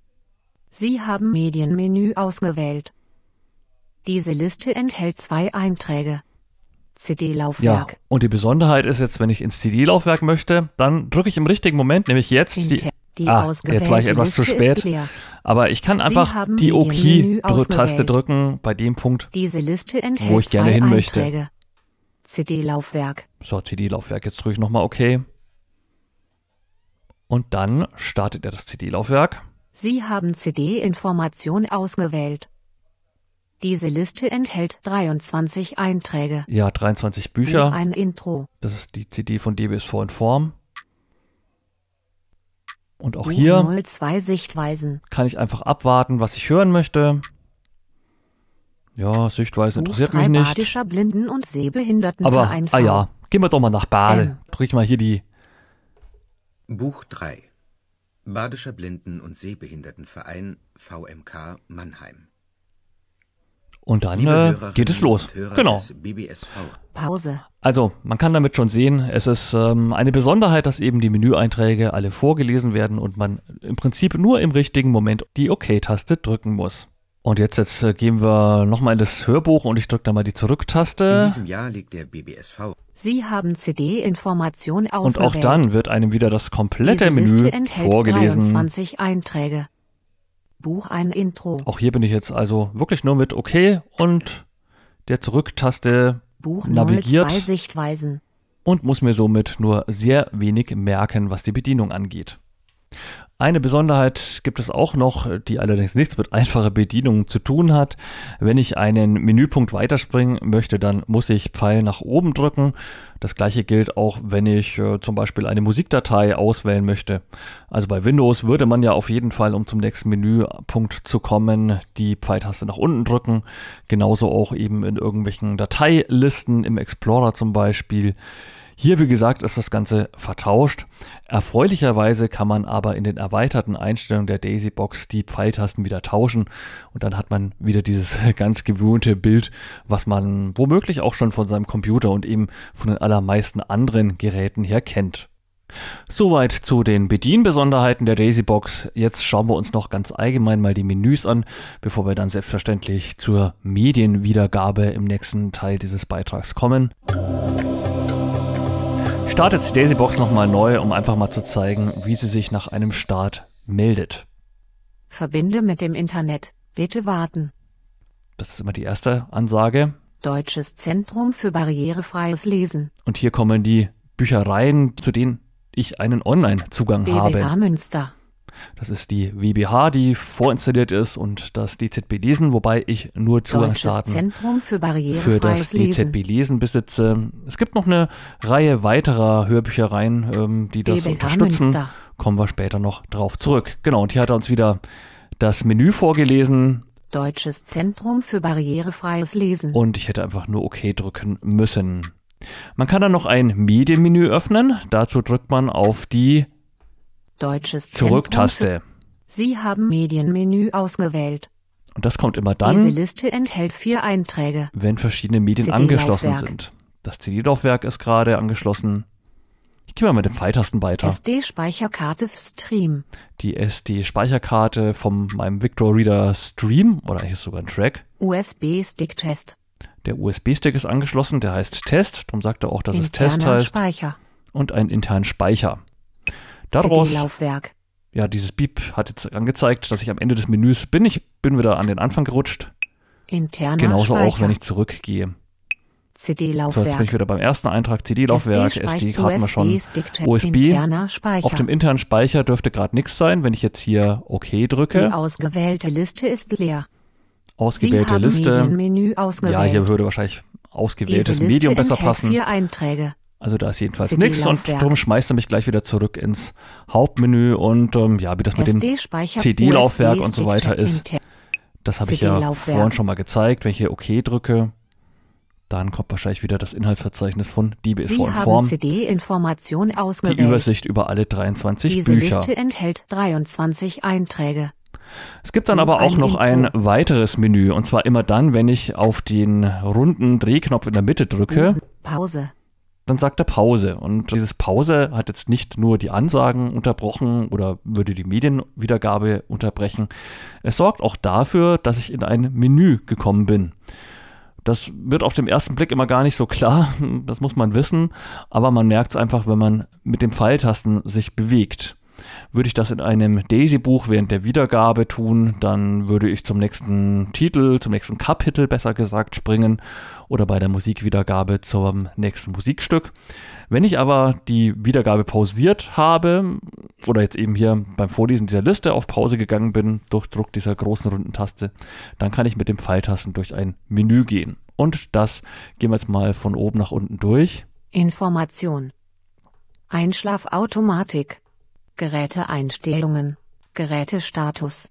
Sie haben Medienmenü ausgewählt. Diese Liste enthält zwei Einträge. ja. CD-Laufwerk. Und die Besonderheit ist jetzt, wenn ich ins CD-Laufwerk möchte, dann drücke ich im richtigen Moment, nämlich jetzt die. Inter die Ah, ausgewählte jetzt war ich etwas zu Liste spät. Ist leer. Aber ich kann einfach die OK-Taste drücken bei dem Punkt, Diese Liste enthält Wo ich gerne hin möchte. Einträge. CD-Laufwerk. So, CD-Laufwerk. Jetzt drücke ich nochmal OK. Und dann startet er das CD-Laufwerk. Sie haben CD-Information ausgewählt. Diese Liste enthält 23 Einträge. Ja, 23 Buch Bücher. ein Intro. Das ist die CD von DBSV in Form. Und auch Buch hier 02 Sichtweisen. kann ich einfach abwarten, was ich hören möchte. Ja, Sichtweise interessiert 3 mich nicht. Badischer Blinden- und Aber, Sehbehindertenverein ah ja, gehen wir doch mal nach Bade. Ähm. Drücke ich mal hier die. Buch 3 Badischer Blinden- und Sehbehindertenverein VMK Mannheim. Und dann äh, geht es los. Genau. Pause. Also, man kann damit schon sehen, es ist ähm, eine Besonderheit, dass eben die Menüeinträge alle vorgelesen werden und man im Prinzip nur im richtigen Moment die OK-Taste drücken muss. Und jetzt, jetzt äh, gehen wir nochmal in das Hörbuch und ich drücke da mal die In Zurücktaste. diesem Jahr legt der BBSV Sie haben CD-Information Und ausgewählt. auch dann wird einem wieder das komplette Diese Menü Liste enthält vorgelesen. 23 Einträge. Buch ein Intro. Auch hier bin ich jetzt also wirklich nur mit OK und der Zurücktaste Buch navigiert. 02 Sichtweisen. und muss mir somit nur sehr wenig merken, was die Bedienung angeht. Eine Besonderheit gibt es auch noch, die allerdings nichts mit einfacher Bedienung zu tun hat. Wenn ich einen Menüpunkt weiterspringen möchte, dann muss ich Pfeil nach oben drücken. Das gleiche gilt auch, wenn ich äh, zum Beispiel eine Musikdatei auswählen möchte. Also bei Windows würde man ja auf jeden Fall, um zum nächsten Menüpunkt zu kommen, die Pfeiltaste nach unten drücken. Genauso auch eben in irgendwelchen Dateilisten im Explorer zum Beispiel. Hier, wie gesagt, ist das Ganze vertauscht. Erfreulicherweise kann man aber in den erweiterten Einstellungen der Daisy Box die Pfeiltasten wieder tauschen und dann hat man wieder dieses ganz gewöhnte Bild, was man womöglich auch schon von seinem Computer und eben von den allermeisten anderen Geräten her kennt. Soweit zu den Bedienbesonderheiten der Daisy Box. Jetzt schauen wir uns noch ganz allgemein mal die Menüs an, bevor wir dann selbstverständlich zur Medienwiedergabe im nächsten Teil dieses Beitrags kommen. Starte jetzt die Daisybox nochmal neu, um einfach mal zu zeigen, wie sie sich nach einem Start meldet. Verbinde mit dem Internet. Bitte warten. Das ist immer die erste Ansage. Deutsches Zentrum für barrierefreies Lesen. Und hier kommen die Büchereien, zu denen ich einen Online-Zugang habe. Münster. Das ist die WBH, die vorinstalliert ist und das DZB Lesen, wobei ich nur Zugangsdaten Zentrum für für das Lesen. DZB Lesen besitze. Es gibt noch eine Reihe weiterer Hörbüchereien, ähm, die das BWA unterstützen. Münster. Kommen wir später noch drauf zurück. Genau, und hier hat er uns wieder das Menü vorgelesen Deutsches Zentrum für barrierefreies Lesen. und ich hätte einfach nur OK drücken müssen. Man kann dann noch ein Medienmenü öffnen. Dazu drückt man auf die Deutsches Zurücktaste. Sie haben Medienmenü ausgewählt. Und das kommt immer Diese dann, Liste enthält vier Einträge. wenn verschiedene Medien angeschlossen sind. Das CD-Laufwerk ist gerade angeschlossen. Ich gehe mal mit den Pfeiltasten weiter. SD-Speicherkarte Stream. Die SD-Speicherkarte von meinem Victor Reader Stream, oder eigentlich ist sogar ein Track. USB-Stick-Test. Der USB-Stick ist angeschlossen, der heißt Test, darum sagt er auch, dass es Test Interner heißt. Speicher. Und einen internen Speicher. Daraus, CD-Laufwerk. ja, dieses Beep hat jetzt angezeigt, dass ich am Ende des Menüs bin. Ich bin wieder an den Anfang gerutscht. Interner Genauso Speicher. auch, wenn ich zurückgehe. So, jetzt bin ich CD-Laufwerk. wieder beim ersten Eintrag. CD-Laufwerk, SD hatten wir schon. USB. Auf dem internen Speicher dürfte gerade nichts sein. Wenn ich jetzt hier OK Die drücke, ausgewählte Liste ist leer. Ausgewählte Liste. Ausgewählt. Ja, hier würde wahrscheinlich ausgewähltes Medium besser passen. vier Einträge. Also da ist jedenfalls nichts und darum schmeißt er mich gleich wieder zurück ins Hauptmenü und ähm, ja, wie das mit dem. CD-Laufwerk und so weiter ist. Das habe ich ja vorhin schon mal gezeigt. Wenn ich hier OK drücke, dann kommt wahrscheinlich wieder das Inhaltsverzeichnis von Sie in haben Form. Die. Übersicht über alle 23 Diese Bücher. Liste enthält 23 Einträge. Es gibt dann aber auch noch Intro. ein weiteres Menü und zwar immer dann, wenn ich auf den runden Drehknopf in der Mitte drücke, Pause. Dann sagt er Pause. Und dieses Pause hat jetzt nicht nur die Ansagen unterbrochen oder würde die Medienwiedergabe unterbrechen. Es sorgt auch dafür, dass ich in ein Menü gekommen bin. Das wird auf den ersten Blick immer gar nicht so klar, das muss man wissen, aber man merkt es einfach, wenn man mit den Pfeiltasten sich bewegt. Würde ich das in einem Daisy-Buch während der Wiedergabe tun, dann würde ich zum nächsten Titel, zum nächsten Kapitel besser gesagt springen oder bei der Musikwiedergabe zum nächsten Musikstück. Wenn ich aber die Wiedergabe pausiert habe oder jetzt eben hier beim Vorlesen dieser Liste auf Pause gegangen bin, durch Druck dieser großen runden Taste, dann kann ich mit den Pfeiltasten durch ein Menü gehen. Und das gehen wir jetzt mal von oben nach unten durch. Information. Einschlafautomatik. Geräteeinstellungen. Gerätestatus.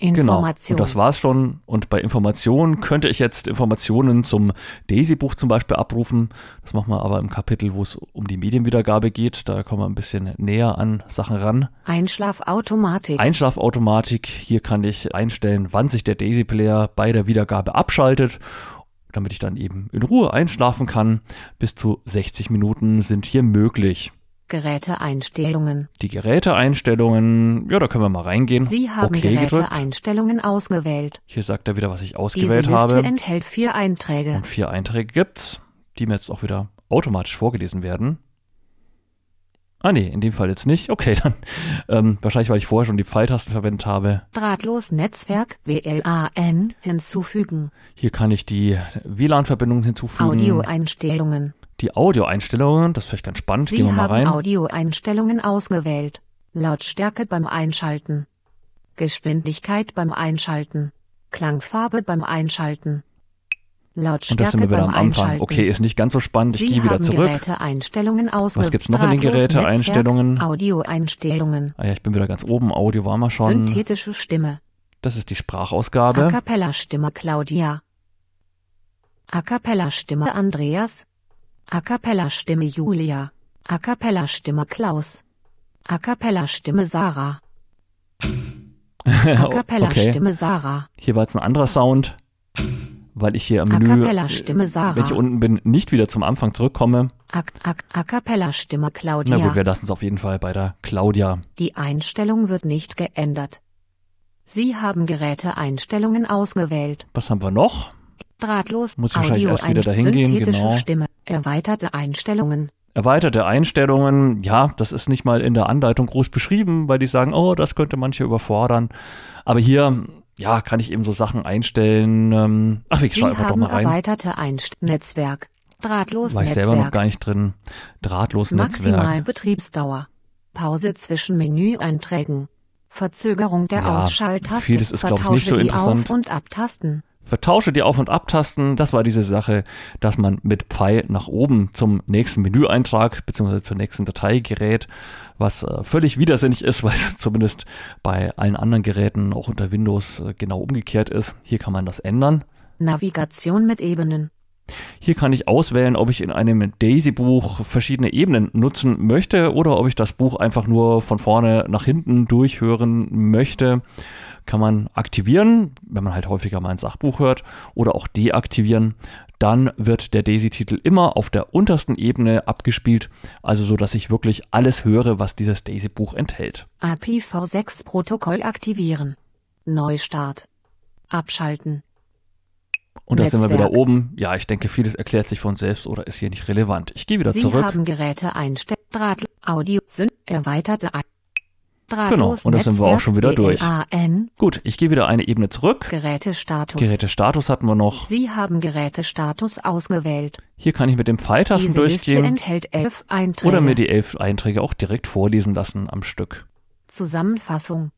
Genau. Und das war's schon. Und bei Informationen könnte ich jetzt Informationen zum Daisy-Buch zum Beispiel abrufen. Das machen wir aber im Kapitel, wo es um die Medienwiedergabe geht. Da kommen wir ein bisschen näher an Sachen ran. Einschlafautomatik. Einschlafautomatik. Hier kann ich einstellen, wann sich der Daisy-Player bei der Wiedergabe abschaltet, damit ich dann eben in Ruhe einschlafen kann. Bis zu 60 Minuten sind hier möglich. Geräteeinstellungen. Die Geräteeinstellungen, ja, da können wir mal reingehen. Sie haben okay gedrückt. Geräteeinstellungen ausgewählt. Hier sagt er wieder, was ich Diese ausgewählt Liste habe. enthält vier Einträge. Und vier Einträge gibt's, die mir jetzt auch wieder automatisch vorgelesen werden. Ah nee, in dem Fall jetzt nicht. Okay, dann ähm, wahrscheinlich, weil ich vorher schon die Pfeiltasten verwendet habe. Drahtlos Netzwerk WLAN hinzufügen. Hier kann ich die WLAN-Verbindung hinzufügen. Audioeinstellungen. Die Audioeinstellungen, das ist vielleicht ganz spannend. Sie Gehen wir mal haben rein. Audioeinstellungen ausgewählt. Lautstärke beim Einschalten. Geschwindigkeit beim Einschalten. Klangfarbe beim Einschalten. Und das Lautstärke sind wir wieder am Anfang. Okay, ist nicht ganz so spannend. Ich Sie gehe wieder zurück. Geräteeinstellungen. Was gibt's noch in den Geräteeinstellungen? Audioeinstellungen. Ah ja, ich bin wieder ganz oben. Audio war mal schon. Synthetische Stimme. Das ist die A Sprachausgabe. cappella Stimme Claudia. A cappella Stimme Andreas. A cappella Stimme Julia. A cappella Stimme Klaus. A cappella Stimme Sarah. A cappella. Stimme Sarah. Hier war jetzt ein anderer Sound, weil ich hier am Menü, äh, Sarah. wenn ich unten bin, nicht wieder zum Anfang zurückkomme. A, a, a cappella Stimme Na Claudia. gut, wir lassen es auf jeden Fall bei der Claudia. Die Einstellung wird nicht geändert. Sie haben Geräteeinstellungen ausgewählt. Was haben wir noch? Drahtlos Muss ich wahrscheinlich Audio erst wieder dahin gehen, genau. Stimme Erweiterte Einstellungen. Erweiterte Einstellungen, ja, das ist nicht mal in der Anleitung groß beschrieben, weil die sagen, oh, das könnte manche überfordern. Aber hier, ja, kann ich eben so Sachen einstellen. Ähm, ach, ich schaue einfach doch mal rein. erweiterte. Netzwerk. Drahtlos War ich selber noch Netzwerk. gar nicht drin. Drahtlos Maximal Netzwerk. Betriebsdauer. Pause zwischen Menüeinträgen. Verzögerung der Ja, Ausschalttaste. vieles ist, glaub ich, nicht so interessant. Auf- und Abtasten. Vertausche die Auf- und Abtasten. Das war diese Sache, dass man mit Pfeil nach oben zum nächsten Menüeintrag bzw. zur nächsten Datei gerät, was äh, völlig widersinnig ist, weil es zumindest bei allen anderen Geräten, auch unter Windows, äh, genau umgekehrt ist. Hier kann man das ändern. Navigation mit Ebenen. Hier kann ich auswählen, ob ich in einem Daisy-Buch verschiedene Ebenen nutzen möchte oder ob ich das Buch einfach nur von vorne nach hinten durchhören möchte. Kann man aktivieren, wenn man halt häufiger mal ein Sachbuch hört, oder auch deaktivieren. Dann wird der Daisy-Titel immer auf der untersten Ebene abgespielt, also so, dass ich wirklich alles höre, was dieses Daisy-Buch enthält. IPv6 Protokoll aktivieren. Neustart. Abschalten. Und da sind wir wieder oben. Ja, ich denke, vieles erklärt sich von selbst oder ist hier nicht relevant. Ich gehe wieder Sie zurück. haben Geräte einstellen. Draht, Audio, Syn, erweiterte Genau, und da sind wir auch schon wieder durch. Gut, ich gehe wieder eine Ebene zurück. Gerätestatus. Gerätestatus hatten wir noch. Sie haben Gerätestatus ausgewählt. Hier kann ich mit dem Pfeiltasten Diese Liste durchgehen enthält elf Einträge. oder mir die elf Einträge auch direkt vorlesen lassen am Stück. Zusammenfassung.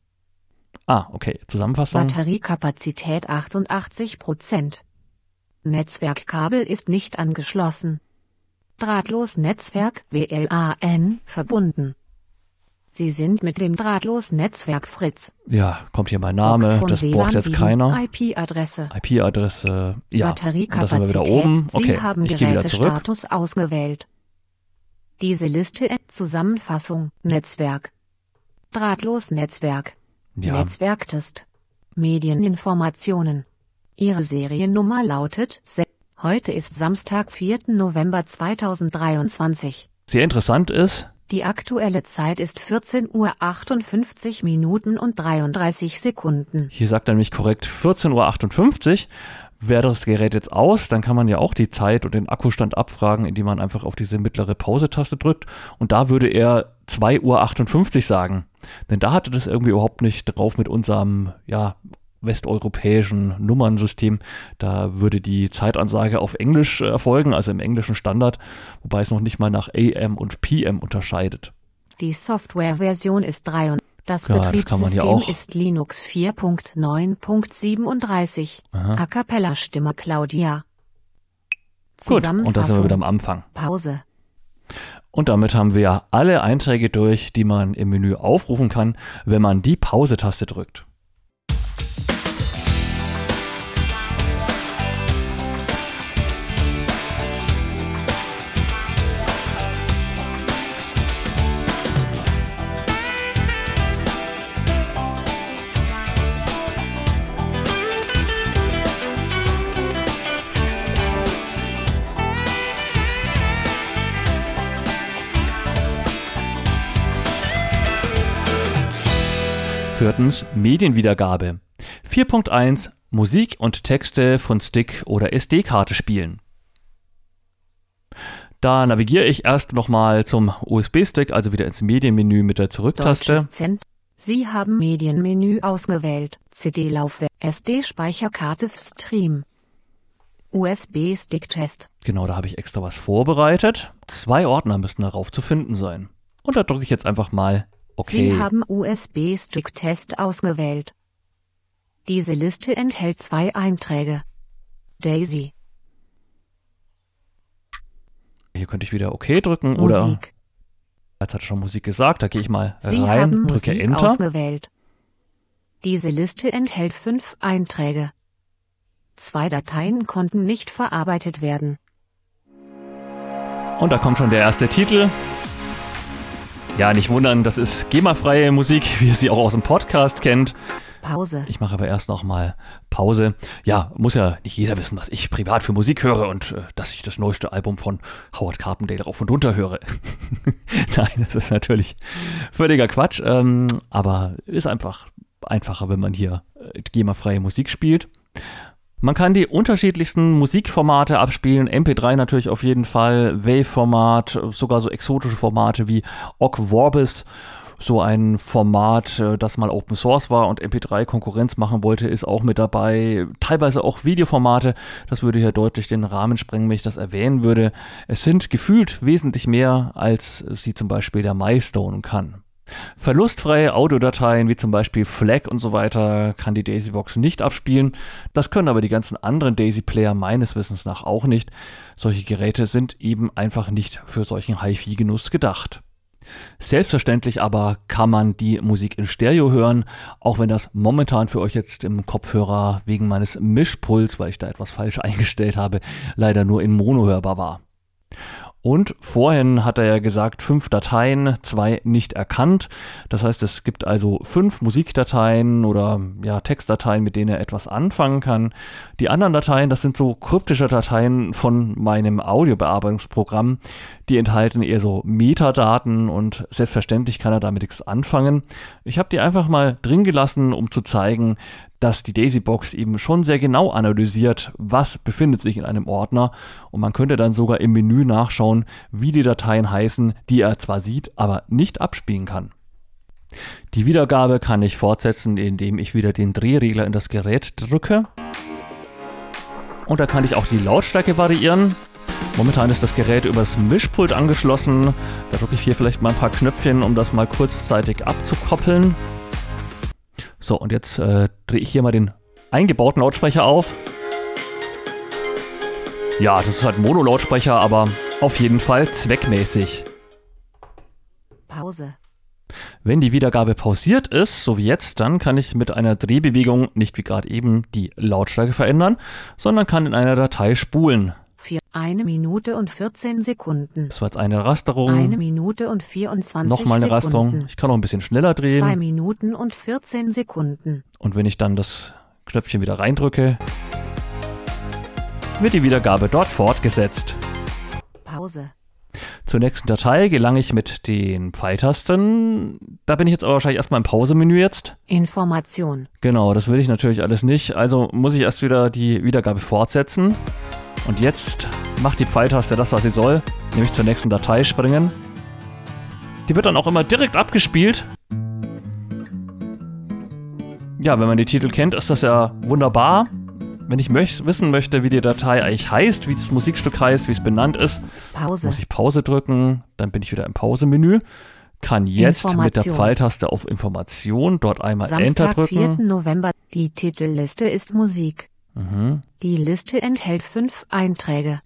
Ah, okay. Zusammenfassung. Batteriekapazität 88%. Netzwerkkabel ist nicht angeschlossen. Drahtlos Netzwerk WLAN verbunden. Sie sind mit dem Drahtlos Netzwerk Fritz. Ja, kommt hier mein Name. Das WLAN braucht jetzt 7, keiner. IP-Adresse. IP-Adresse. Ja, und da sind wir Batteriekapazität. wieder oben. Sie Okay, haben ich gehe wieder zurück. Gerätestatus ausgewählt. Diese Liste Zusammenfassung Netzwerk. Drahtlos Netzwerk. Ja, Netzwerktest. Medieninformationen. Ihre Seriennummer lautet se- Heute ist Samstag, 4. November 2023. sehr interessant ist, Die aktuelle Zeit ist 14 Uhr 58 Minuten und 33 Sekunden. hier sagt er nämlich korrekt 14.58 Uhr. Wäre das Gerät jetzt aus, dann kann man ja auch die Zeit und den Akkustand abfragen, indem man einfach auf diese mittlere Pause-Taste drückt. Und da würde er 2.58 Uhr sagen. Denn da hatte das irgendwie überhaupt nicht drauf mit unserem, ja, westeuropäischen Nummernsystem. Da würde die Zeitansage auf Englisch äh, erfolgen, also im englischen Standard, wobei es noch nicht mal nach AM und PM unterscheidet. Die Softwareversion ist 3 und das Ja, das Betriebssystem auch. ist Linux 4.9.37. Aha. A cappella Stimme Claudia. Gut, und da sind wir wieder am Anfang. Pause. Und damit haben wir alle Einträge durch, die man im Menü aufrufen kann, wenn man die Pause-Taste drückt. Viertens Medienwiedergabe. 4.1 Musik und Texte von Stick oder SD-Karte spielen. Da navigiere ich erst nochmal zum USB-Stick, also wieder ins Medienmenü mit der Zurücktaste. Sie haben Medienmenü ausgewählt. CD-Laufwerk. SD-Speicherkarte Stream. USB-Stick-Test. Genau, da habe ich extra was vorbereitet. Zwei Ordner müssten darauf zu finden sein. Und da drücke ich jetzt einfach mal Okay. Sie haben USB-Stick-Test ausgewählt. Diese Liste enthält zwei Einträge. Daisy. Hier könnte ich wieder OK drücken oder Musik. jetzt hat er schon Musik gesagt, da gehe ich mal Sie rein, haben drücke Musik Enter. ausgewählt. Diese Liste enthält fünf Einträge. Zwei Dateien konnten nicht verarbeitet werden. Und da kommt schon der erste Titel. Ja, nicht wundern, das ist GEMA-freie Musik, wie ihr sie auch aus dem Podcast kennt. Pause. Ich mache aber erst noch mal Pause. Ja, muss ja nicht jeder wissen, was ich privat für Musik höre und äh, dass ich das neueste Album von Howard Carpendale rauf und runter höre. Nein, das ist natürlich völliger Quatsch, ähm, aber ist einfach einfacher, wenn man hier äh, GEMA-freie Musik spielt. Man kann die unterschiedlichsten Musikformate abspielen, MP3 natürlich auf jeden Fall, Wave-Format, sogar so exotische Formate wie Ogg Vorbis so ein Format, äh, das mal Open Source war und MP3 Konkurrenz machen wollte, ist auch mit dabei. Teilweise auch Videoformate. Das würde hier deutlich den Rahmen sprengen, wenn ich das erwähnen würde. Es sind gefühlt wesentlich mehr, als sie zum Beispiel der MyStone kann. Verlustfreie Audiodateien wie zum Beispiel FLAC und so weiter kann die Daisybox nicht abspielen. Das können aber die ganzen anderen Daisy-Player meines Wissens nach auch nicht. Solche Geräte sind eben einfach nicht für solchen HiFi-Genuss gedacht. Selbstverständlich aber kann man die Musik in Stereo hören, auch wenn das momentan für euch jetzt im Kopfhörer wegen meines Mischpuls, weil ich da etwas falsch eingestellt habe, leider nur in Mono hörbar war. Und vorhin hat er ja gesagt, fünf Dateien, zwei nicht erkannt. Das heißt, es gibt also fünf Musikdateien oder ja, Textdateien, mit denen er etwas anfangen kann. Die anderen Dateien, das sind so kryptische Dateien von meinem Audiobearbeitungsprogramm. Die enthalten eher so Metadaten und selbstverständlich kann er damit nichts anfangen. Ich habe die einfach mal drin gelassen, um zu zeigen, dass die Daisy-Box eben schon sehr genau analysiert, was befindet sich in einem Ordner und man könnte dann sogar im Menü nachschauen, wie die Dateien heißen, die er zwar sieht, aber nicht abspielen kann. Die Wiedergabe kann ich fortsetzen, indem ich wieder den Drehregler in das Gerät drücke. Und da kann ich auch die Lautstärke variieren. Momentan ist das Gerät übers Mischpult angeschlossen. Da drücke ich hier vielleicht mal ein paar Knöpfchen, um das mal kurzzeitig abzukoppeln. So, und jetzt äh, drehe ich hier mal den eingebauten Lautsprecher auf. Ja, das ist halt Mono-Lautsprecher, aber auf jeden Fall zweckmäßig. Pause. Wenn die Wiedergabe pausiert ist, so wie jetzt, dann kann ich mit einer Drehbewegung nicht wie gerade eben die Lautstärke verändern, sondern kann in einer Datei spulen. Vier, eine Minute und 14 Sekunden. Das war jetzt eine Rasterung. Eine Minute und 24 Nochmal eine Sekunden. Rasterung. Ich kann auch ein bisschen schneller drehen. Zwei Minuten und 14 Sekunden. Und wenn ich dann das Knöpfchen wieder reindrücke, wird die Wiedergabe dort fortgesetzt. Pause. Zur nächsten Datei gelange ich mit den Pfeiltasten. Da bin ich jetzt aber wahrscheinlich erstmal im Pausemenü jetzt. Information. Genau, das will ich natürlich alles nicht. Also muss ich erst wieder die Wiedergabe fortsetzen. Und jetzt macht die Pfeiltaste das, was sie soll, nämlich zur nächsten Datei springen. Die wird dann auch immer direkt abgespielt. Ja, wenn man die Titel kennt, ist das ja wunderbar. Wenn ich möch wissen möchte, wie die Datei eigentlich heißt, wie das Musikstück heißt, wie es benannt ist, Pause. muss ich Pause drücken, dann bin ich wieder im Pausemenü, kann jetzt mit der. Pfeiltaste auf Information dort einmal Enter Samstag, drücken. 4. November. Die Titelliste ist Musik. Mhm. Die Liste enthält fünf Einträge.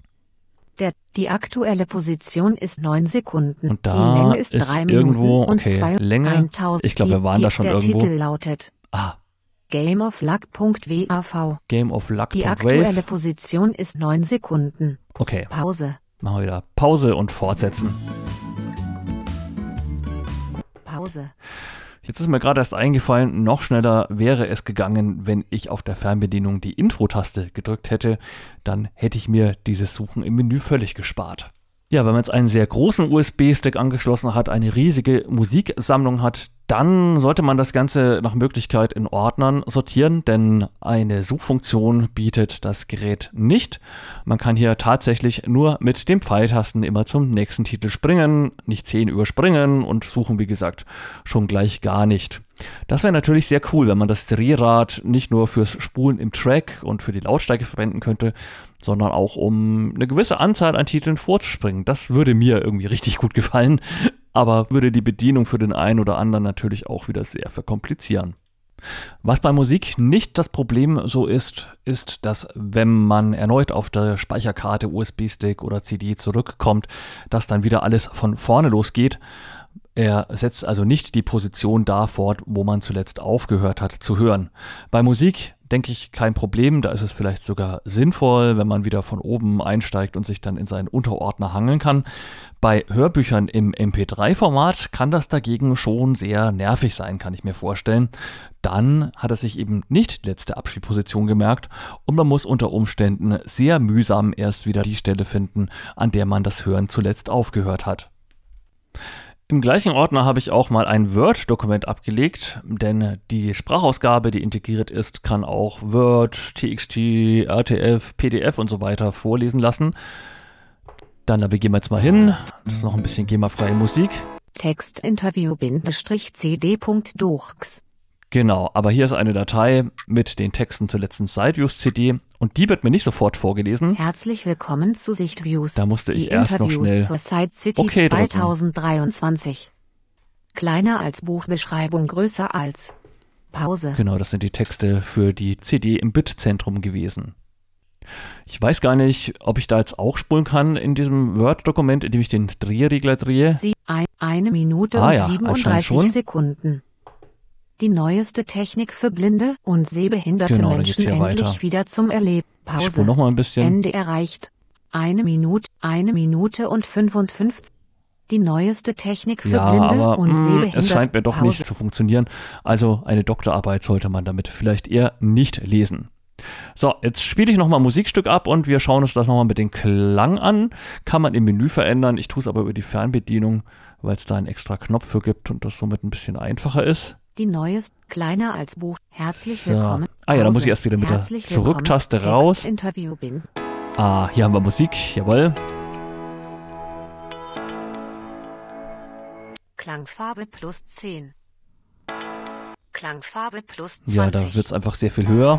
Der, die aktuelle Position ist 9 Sekunden. Und da die Länge ist, ist 3 irgendwo- Minuten und okay, zwei- Länge. 1000. Ich glaube, wir waren die, da schon der irgendwo. Titel lautet Ah, gameofluck.wav. Game of Luck. Die aktuelle. Position ist 9 Sekunden. Okay, Pause. machen wir wieder Pause und fortsetzen. Pause. Jetzt ist mir gerade erst eingefallen, noch schneller wäre es gegangen, wenn ich auf der Fernbedienung die Intro-Taste gedrückt hätte. Dann hätte ich mir dieses Suchen im Menü völlig gespart. Ja, wenn man jetzt einen sehr großen USB-Stick angeschlossen hat, eine riesige Musiksammlung hat, dann sollte man das Ganze nach Möglichkeit in Ordnern sortieren, denn eine Suchfunktion bietet das Gerät nicht. Man kann hier tatsächlich nur mit den Pfeiltasten immer zum nächsten Titel springen, nicht 10 überspringen und suchen, wie gesagt, schon gleich gar nicht. Das wäre natürlich sehr cool, wenn man das Drehrad nicht nur fürs Spulen im Track und für die Lautstärke verwenden könnte, sondern auch um eine gewisse Anzahl an Titeln vorzuspringen. Das würde mir irgendwie richtig gut gefallen, aber würde die Bedienung für den einen oder anderen natürlich auch wieder sehr verkomplizieren. Was bei Musik nicht das Problem so ist, ist, dass wenn man erneut auf der Speicherkarte, USB-Stick oder CD zurückkommt, dass dann wieder alles von vorne losgeht. Er setzt also nicht die Position da fort, wo man zuletzt aufgehört hat zu hören. Bei Musik denke ich kein Problem, da ist es vielleicht sogar sinnvoll, wenn man wieder von oben einsteigt und sich dann in seinen Unterordner hangeln kann. Bei Hörbüchern im MP3-Format kann das dagegen schon sehr nervig sein, kann ich mir vorstellen. Dann hat er sich eben nicht die letzte Abspielposition gemerkt und man muss unter Umständen sehr mühsam erst wieder die Stelle finden, an der man das Hören zuletzt aufgehört hat. Im gleichen Ordner habe ich auch mal ein Word-Dokument abgelegt, denn die Sprachausgabe, die integriert ist, kann auch Word, TXT, RTF, PDF und so weiter vorlesen lassen. Dann navigieren wir jetzt mal hin. Das ist noch ein bisschen GEMA-freie Musik. Textinterview-cd.docs. Genau, aber hier ist eine Datei mit den Texten zur letzten Sideviews-CD und die wird mir nicht sofort vorgelesen. Herzlich willkommen zu Sichtviews. Da musste ich Die erst noch Interviews schnell zur Side City Okay drücken. 2023. Kleiner als Buchbeschreibung, größer als Pause. Genau, das sind die Texte für die CD im Bitzentrum gewesen. Ich weiß gar nicht, ob ich da jetzt auch spulen kann in diesem Word-Dokument, in dem ich den Drehregler drehe. Sie ein, eine Minute Ah und ja, anscheinend 37 schon. Sekunden. Die neueste Technik für blinde und sehbehinderte Genau, Menschen endlich weiter. wieder zum Erleben. Ich Pause. noch mal ein bisschen. Ende erreicht. Eine Minute, eine Minute und 55. Die neueste Technik für Ja, blinde aber und sehbehinderte es scheint mir doch Pause. nicht zu funktionieren. Also eine Doktorarbeit sollte man damit vielleicht eher nicht lesen. So, jetzt spiele ich nochmal ein Musikstück ab und wir schauen uns das nochmal mit dem Klang an. Kann man im Menü verändern. Ich tue es aber über die Fernbedienung, weil es da einen extra Knopf für gibt und das somit ein bisschen einfacher ist. Die neueste, kleiner als Buch. Herzlich So. willkommen. Ah ja, da muss ich erst wieder mit der Zurücktaste raus. Textinterview bin. Ah, hier haben wir Musik, jawohl. Klangfarbe plus 10. Klangfarbe plus 20. Ja, da wird es einfach sehr viel höher.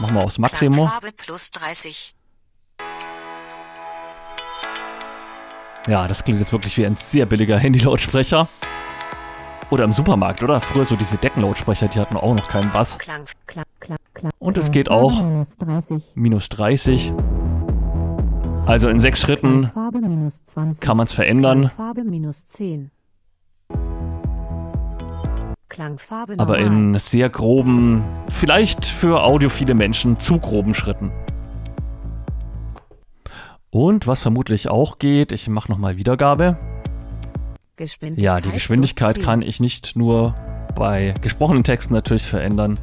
Machen wir aufs Maximum. Klangfarbe plus 30. Ja, das klingt jetzt wirklich wie ein sehr billiger Handylautsprecher. Oder im Supermarkt, oder? Früher so diese Deckenlautsprecher, die hatten auch noch keinen Bass. Klang, klang, klang, klang. Und es geht auch Minus 30. minus 30. Also in sechs Schritten Farbe minus 20. kann man es verändern, Klangfarbe minus 10. Klangfarbe normal. aber in sehr groben, vielleicht für audiophile Menschen zu groben Schritten. Und was vermutlich auch geht, ich mache nochmal Wiedergabe. Geschwindigkeit Ja, die Geschwindigkeit plus 10. kann ich nicht nur bei gesprochenen Texten natürlich verändern,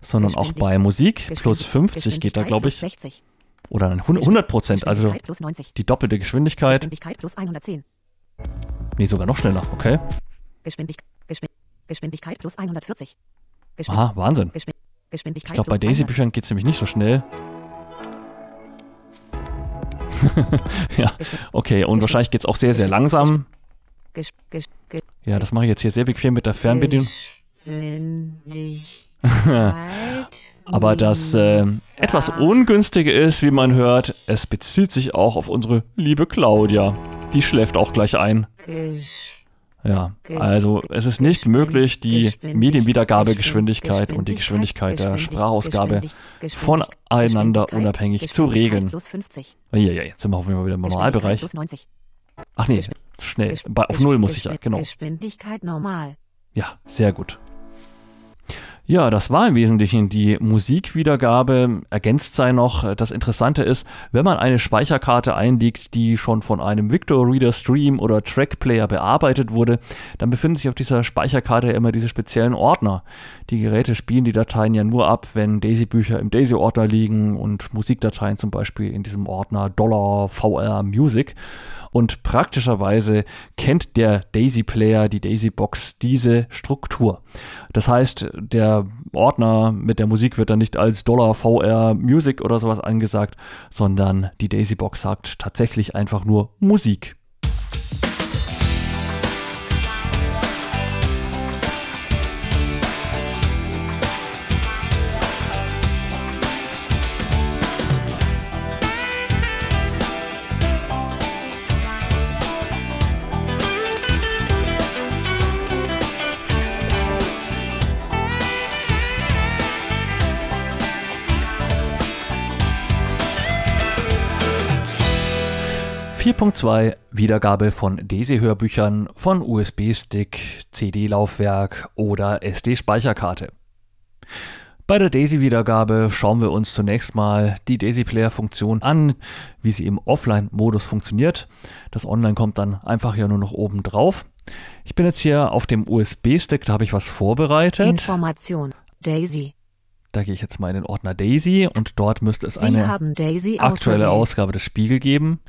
sondern auch bei Musik. Plus 50 geht da, glaube ich. 60. Oder dann 100 Prozent, also Geschwindigkeit plus 90. die doppelte Geschwindigkeit. Geschwindigkeit plus 110. Nee, sogar noch schneller, okay. Geschwindigkeit, Geschwind Geschwindigkeit plus 140. Geschwind Aha, Wahnsinn. Ich glaube, bei plus 200. Daisy-Büchern geht es nämlich nicht so schnell. ja, okay, und wahrscheinlich geht es auch sehr, sehr langsam. Ja, das mache ich jetzt hier sehr bequem mit der Fernbedienung. Aber das äh, etwas Ungünstige ist, wie man hört, es bezieht sich auch auf unsere liebe Claudia. Die schläft auch gleich ein. Ja, also es ist nicht möglich, die Medienwiedergabegeschwindigkeit und die Geschwindigkeit der Sprachausgabe voneinander unabhängig zu regeln. Plus 50. Ja, ja, jetzt sind wir hoffentlich mal wieder im Normalbereich. Plus 90. Ach nee, schnell. Bei, auf Null muss ich ja, genau. Geschwindigkeit normal. Ja, sehr gut. Ja, das war im Wesentlichen die Musikwiedergabe. Ergänzt sei noch, das Interessante ist, wenn man eine Speicherkarte einlegt, die schon von einem Victor Reader Stream oder Track Player bearbeitet wurde, dann befinden sich auf dieser Speicherkarte ja immer diese speziellen Ordner. Die Geräte spielen die Dateien ja nur ab, wenn Daisy-Bücher im Daisy-Ordner liegen und Musikdateien zum Beispiel in diesem Ordner Dollar VR Music. Und praktischerweise kennt der Daisy Player, die Daisy Box, diese Struktur. Das heißt, der Ordner mit der Musik wird dann nicht als Dollar VR Music oder sowas angesagt, sondern die Daisy Box sagt tatsächlich einfach nur Musik. .2 Wiedergabe von Daisy-Hörbüchern von USB-Stick, CD-Laufwerk oder SD-Speicherkarte. Bei der Daisy-Wiedergabe schauen wir uns zunächst mal die Daisy-Player-Funktion an, wie sie im Offline-Modus funktioniert. Das Online kommt dann einfach ja nur noch oben drauf. Ich bin jetzt hier auf dem USB-Stick, da habe ich was vorbereitet. Information. Daisy. Da gehe ich jetzt mal in den Ordner Daisy und dort müsste es Sie eine aktuelle. Ausgabe des Spiegel geben.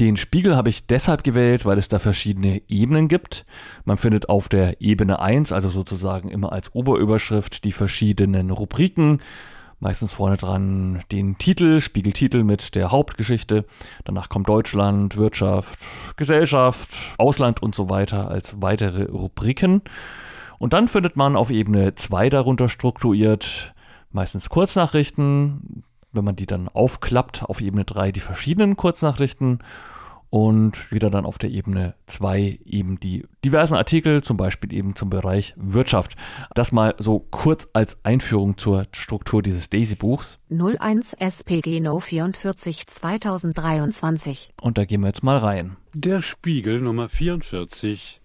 Den Spiegel habe ich deshalb gewählt, weil es da verschiedene Ebenen gibt. Man findet auf der Ebene 1, also sozusagen immer als Oberüberschrift, die verschiedenen Rubriken. Meistens vorne dran den Titel, Spiegeltitel mit der Hauptgeschichte. Danach kommt Deutschland, Wirtschaft, Gesellschaft, Ausland und so weiter als weitere Rubriken. Und dann findet man auf Ebene 2 darunter strukturiert meistens Kurznachrichten, wenn man die dann aufklappt, auf Ebene 3 die verschiedenen Kurznachrichten und wieder dann auf der Ebene 2 eben die diversen Artikel, zum Beispiel eben zum Bereich Wirtschaft. Das mal so kurz als Einführung zur Struktur dieses Daisy-Buchs. 01 SPG No 44 2023. Und da gehen wir jetzt mal rein. Der Spiegel Nummer 44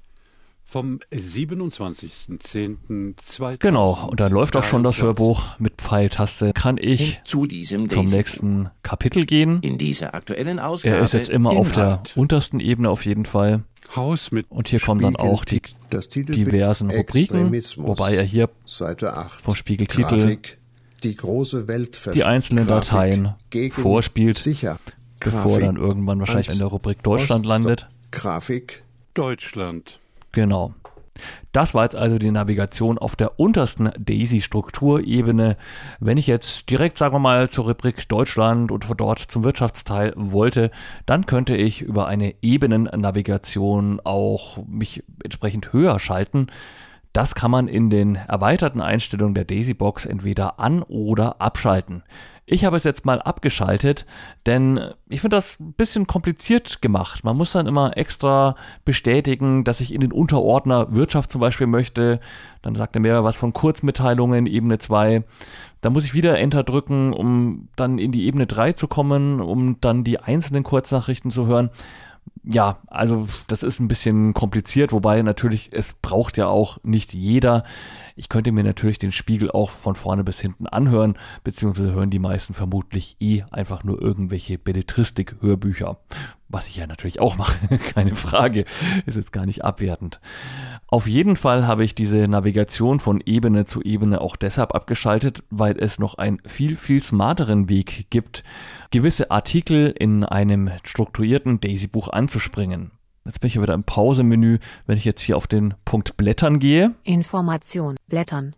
vom 27.10.2023. Genau, und da läuft auch schon das Hörbuch mit Pfeiltaste. Kann ich zu diesem zum nächsten Kapitel gehen. In dieser aktuellen Ausgabe. Er ist jetzt immer auf der Inhalt. untersten Ebene auf jeden Fall. Haus mit Und hier kommen dann auch die diversen Rubriken, wobei er hier Seite 8. vom Spiegeltitel Grafik, die große Welt die einzelnen Grafik, Dateien vorspielt, Sicher. bevor Grafik, dann irgendwann wahrscheinlich in der Rubrik Deutschland Ost- landet. Grafik, Deutschland. Genau. Das war jetzt also die Navigation auf der untersten Daisy-Strukturebene. Wenn ich jetzt direkt, sagen wir mal, zur Rubrik Deutschland und von dort zum Wirtschaftsteil wollte, dann könnte ich über eine Ebenennavigation auch mich entsprechend höher schalten. Das kann man in den erweiterten Einstellungen der Daisy-Box entweder an- oder abschalten. Ich habe es jetzt mal abgeschaltet, denn ich finde das ein bisschen kompliziert gemacht. Man muss dann immer extra bestätigen, dass ich in den Unterordner Wirtschaft zum Beispiel möchte. Dann sagt er mir was von Kurzmitteilungen, Ebene 2. Da muss ich wieder Enter drücken, um dann in die Ebene 3 zu kommen, um dann die einzelnen Kurznachrichten zu hören ja, also das ist ein bisschen kompliziert, wobei natürlich es braucht ja auch nicht jeder. Ich könnte mir natürlich den Spiegel auch von vorne bis hinten anhören, beziehungsweise hören die meisten vermutlich eh einfach nur irgendwelche Belletristik-Hörbücher. Was ich ja natürlich auch mache, keine Frage, ist jetzt gar nicht abwertend. Auf jeden Fall habe ich diese Navigation von Ebene zu Ebene auch deshalb abgeschaltet, weil es noch einen viel, viel smarteren Weg gibt, gewisse Artikel in einem strukturierten Daisy-Buch anzuspringen. Jetzt bin ich ja wieder im Pause-Menü. Wenn ich jetzt hier auf den Punkt Blättern gehe Information. Blättern.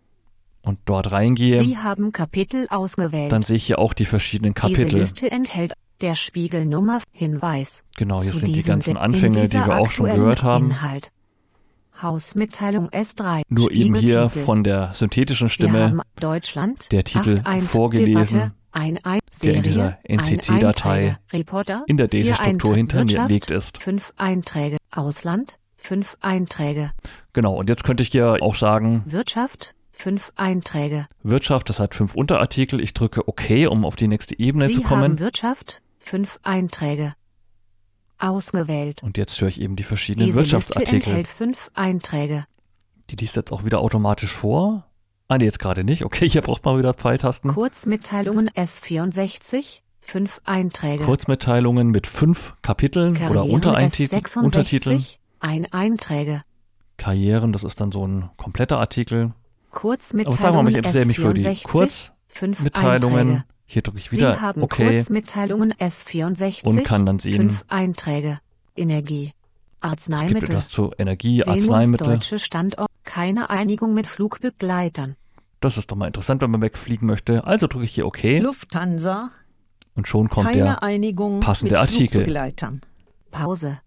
und dort reingehe, Sie haben Kapitel ausgewählt. dann sehe ich hier auch die verschiedenen Diese Kapitel. Liste enthält der Spiegelnummer Hinweis. Genau, hier Zu sind die ganzen Anfänge, die wir auch schon gehört haben. Inhalt. Hausmitteilung S3. Nur eben hier von der synthetischen Stimme der Titel 8.1 vorgelesen, Debatte, ein, ein, der in dieser NCT-Datei in der Daisy-Struktur Einträge, hinterlegt Wirtschaft, ist. Fünf Einträge. Ausland. Fünf Einträge. Genau, und jetzt könnte ich hier auch sagen, Wirtschaft. Fünf Einträge. Wirtschaft, das hat fünf Unterartikel. Ich drücke OK, um auf die nächste Ebene Sie zu haben kommen. Wirtschaft. Fünf Einträge. Ausgewählt. Und jetzt höre ich eben die verschiedenen Diese Liste Wirtschaftsartikel. enthält fünf Einträge. Die liest jetzt auch wieder automatisch vor. Ah, nee, jetzt gerade nicht. Okay, hier braucht man wieder Pfeiltasten. Kurzmitteilungen S64. Fünf Einträge. Kurzmitteilungen mit fünf Kapiteln oder Karrieren Untereintiteln, S66. Untertiteln. Ein Einträge. Karrieren, das ist dann so ein kompletter Artikel. Kurzmitteilungen Aber sagen wir mal, ich interessiere mich für die S64. Fünf Kurzmitteilungen. Hier drücke ich Sie wieder haben OK Kurzmitteilungen S64. und kann dann sehen, Fünf Einträge. Energie. es gibt Arzneimittel. etwas zu Energie, Arzneimittel. Deutsche Standort. Keine Einigung mit Flugbegleitern. Das ist doch mal interessant, wenn man wegfliegen möchte. Also drücke ich hier OK Lufthansa, und schon kommt keine der Einigung passende mit Artikel. Pause.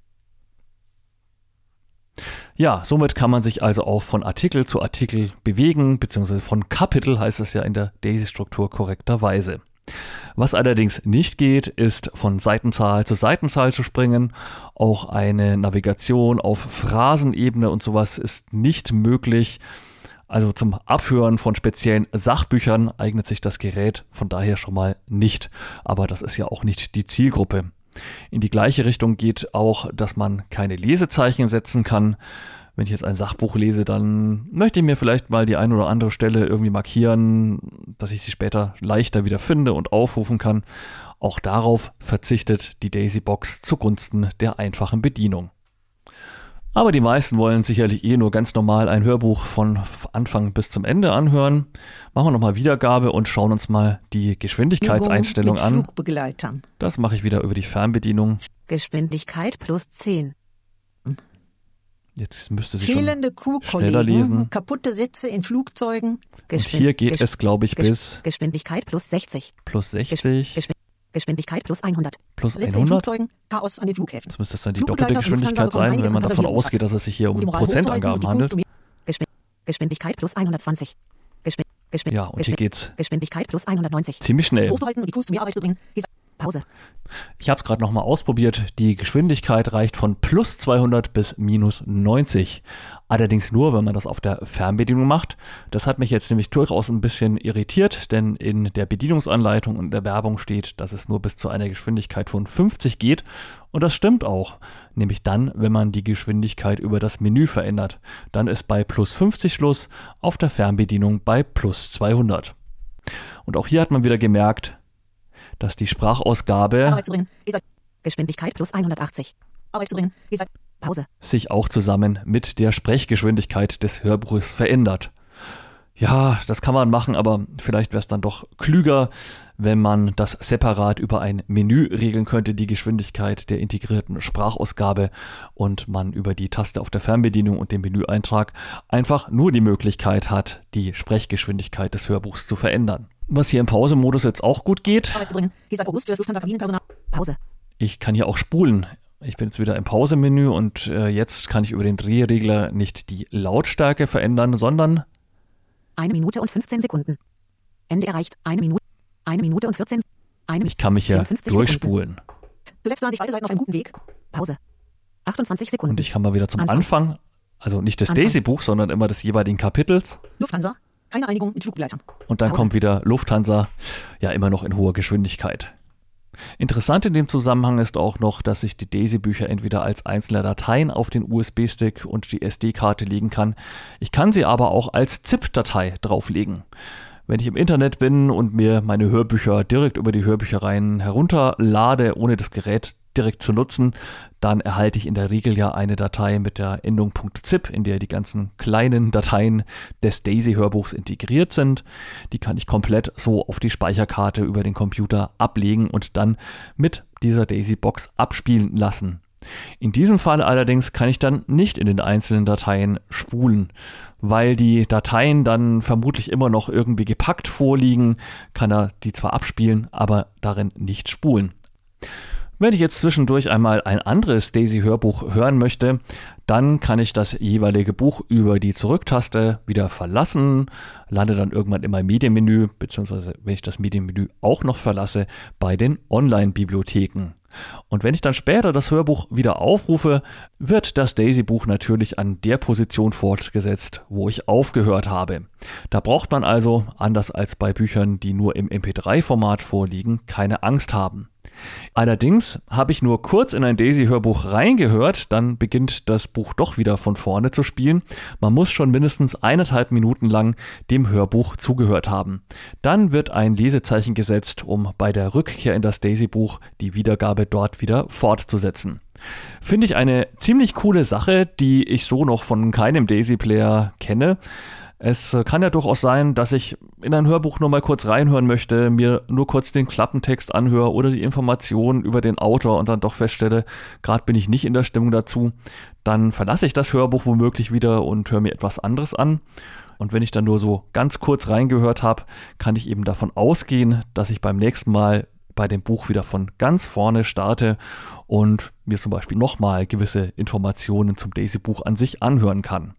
Ja, somit kann man sich also auch von Artikel zu Artikel bewegen, beziehungsweise von Kapitel heißt es ja in der Daisy-Struktur korrekterweise. Was allerdings nicht geht, ist von Seitenzahl zu Seitenzahl zu springen. Auch eine Navigation auf Phrasenebene und sowas ist nicht möglich. Also zum Abhören von speziellen Sachbüchern eignet sich das Gerät von daher schon mal nicht. Aber das ist ja auch nicht die Zielgruppe. In die gleiche Richtung geht auch, dass man keine Lesezeichen setzen kann. Wenn ich jetzt ein Sachbuch lese, dann möchte ich mir vielleicht mal die eine oder andere Stelle irgendwie markieren, dass ich sie später leichter wieder finde und aufrufen kann. Auch darauf verzichtet die Daisy Box zugunsten der einfachen Bedienung. Aber die meisten wollen sicherlich eh nur ganz normal ein Hörbuch von Anfang bis zum Ende anhören. Machen wir nochmal Wiedergabe und schauen uns mal die Geschwindigkeitseinstellung an. Flugbegleitern. Das mache ich wieder über die Fernbedienung. Geschwindigkeit plus 10. Jetzt müsste sie schon. Fehlende schneller lesen. Crewkollegen, kaputte Sitze in Flugzeugen, Und hier geht es, glaube ich, Gesch- bis Geschwindigkeit plus 60. plus Gesch- 60 Geschw- Geschwindigkeit plus 100. plus Sitze in 100. Flugzeugen, Chaos an den Flughäfen. Das müsste dann die doppelte Geschwindigkeit sein, wenn man davon ausgeht, dass es sich hier um Prozentangaben handelt. Geschwindigkeit plus 120. Geschw Geschw Ja, und hier geht's Geschwindigkeit plus 190. ziemlich schnell. hochzuhalten und die zu mehr Arbeit zu bringen. Pause. Ich habe es gerade nochmal ausprobiert. Die Geschwindigkeit reicht von plus 200 bis minus 90. Allerdings nur, wenn man das auf der Fernbedienung macht. Das hat mich jetzt nämlich durchaus ein bisschen irritiert, denn in der Bedienungsanleitung und der Werbung steht, dass es nur bis zu einer Geschwindigkeit von 50 geht. Und das stimmt auch. Nämlich dann, wenn man die Geschwindigkeit über das Menü verändert. Dann ist bei plus 50 Schluss, auf der Fernbedienung bei plus 200. Und auch hier hat man wieder gemerkt, dass die Sprachausgabe Geschwindigkeit plus 180. Arbeit zu bringen. Geht's Pause. sich auch zusammen mit der Sprechgeschwindigkeit des Hörbuches verändert. Ja, das kann man machen, aber vielleicht wäre es dann doch klüger, wenn man das separat über ein Menü regeln könnte, die Geschwindigkeit der integrierten Sprachausgabe und man über die Taste auf der Fernbedienung und den Menüeintrag einfach nur die Möglichkeit hat, die Sprechgeschwindigkeit des Hörbuchs zu verändern. Was hier im Pausemodus jetzt auch gut geht. Pause. ich kann hier auch spulen. Ich bin jetzt wieder im Pausemenü und äh, jetzt kann ich über den Drehregler nicht die Lautstärke verändern, sondern Eine Minute und 15 Sekunden. Ende erreicht. Eine Minute. Eine Minute und 14. Eine ich kann mich hier 54 Sekunden. durchspulen. Zuletzt waren sich beide Seiten auf einem guten Weg. Pause. 28 Sekunden. Und ich kann mal wieder zum Anfang. Anfang, also nicht des. Daisy-Buchs, sondern immer des jeweiligen Kapitels. Lufthansa. Keine Einigung mit Flugbegleitern. Und dann Pause. kommt wieder Lufthansa, ja immer noch in hoher Geschwindigkeit. Interessant in dem Zusammenhang ist auch noch, dass ich die Daisy-Bücher entweder als einzelne Dateien auf den USB-Stick und die SD-Karte legen kann. Ich kann sie aber auch als ZIP-Datei drauflegen. Wenn ich im Internet bin und mir meine Hörbücher direkt über die Hörbüchereien herunterlade, ohne das Gerät direkt zu nutzen, dann erhalte ich in der Regel ja eine Datei mit der Endung .zip, in der die ganzen kleinen Dateien des Daisy-Hörbuchs integriert sind. Die kann ich komplett so auf die Speicherkarte über den Computer ablegen und dann mit dieser Daisy-Box abspielen lassen. In diesem Fall allerdings kann ich dann nicht in den einzelnen Dateien spulen, weil die Dateien dann vermutlich immer noch irgendwie gepackt vorliegen, kann er die zwar abspielen, aber darin nicht spulen. Wenn ich jetzt zwischendurch einmal ein anderes Daisy-Hörbuch hören möchte, dann kann ich das jeweilige Buch über die Zurücktaste wieder verlassen, lande dann irgendwann in meinem Medienmenü, beziehungsweise wenn ich das Medienmenü auch noch verlasse, bei den Online-Bibliotheken. Und wenn ich dann später das Hörbuch wieder aufrufe, wird das Daisy-Buch natürlich an der Position fortgesetzt, wo ich aufgehört habe. Da braucht man also, anders als bei Büchern, die nur im MP3-Format vorliegen, keine Angst haben. Allerdings habe ich nur kurz in ein Daisy-Hörbuch reingehört, dann beginnt das Buch doch wieder von vorne zu spielen. Man muss schon mindestens eineinhalb Minuten lang dem Hörbuch zugehört haben. Dann wird ein Lesezeichen gesetzt, um bei der Rückkehr in das Daisy-Buch die Wiedergabe dort wieder fortzusetzen. Finde ich eine ziemlich coole Sache, die ich so noch von keinem Daisy-Player kenne. Es kann ja durchaus sein, dass ich in ein Hörbuch nur mal kurz reinhören möchte, mir nur kurz den Klappentext anhöre oder die Informationen über den Autor und dann doch feststelle, gerade bin ich nicht in der Stimmung dazu. Dann verlasse ich das Hörbuch womöglich wieder und höre mir etwas anderes an. Und wenn ich dann nur so ganz kurz reingehört habe, kann ich eben davon ausgehen, dass ich beim nächsten Mal bei dem Buch wieder von ganz vorne starte und mir zum Beispiel nochmal gewisse Informationen zum Daisy-Buch an sich anhören kann.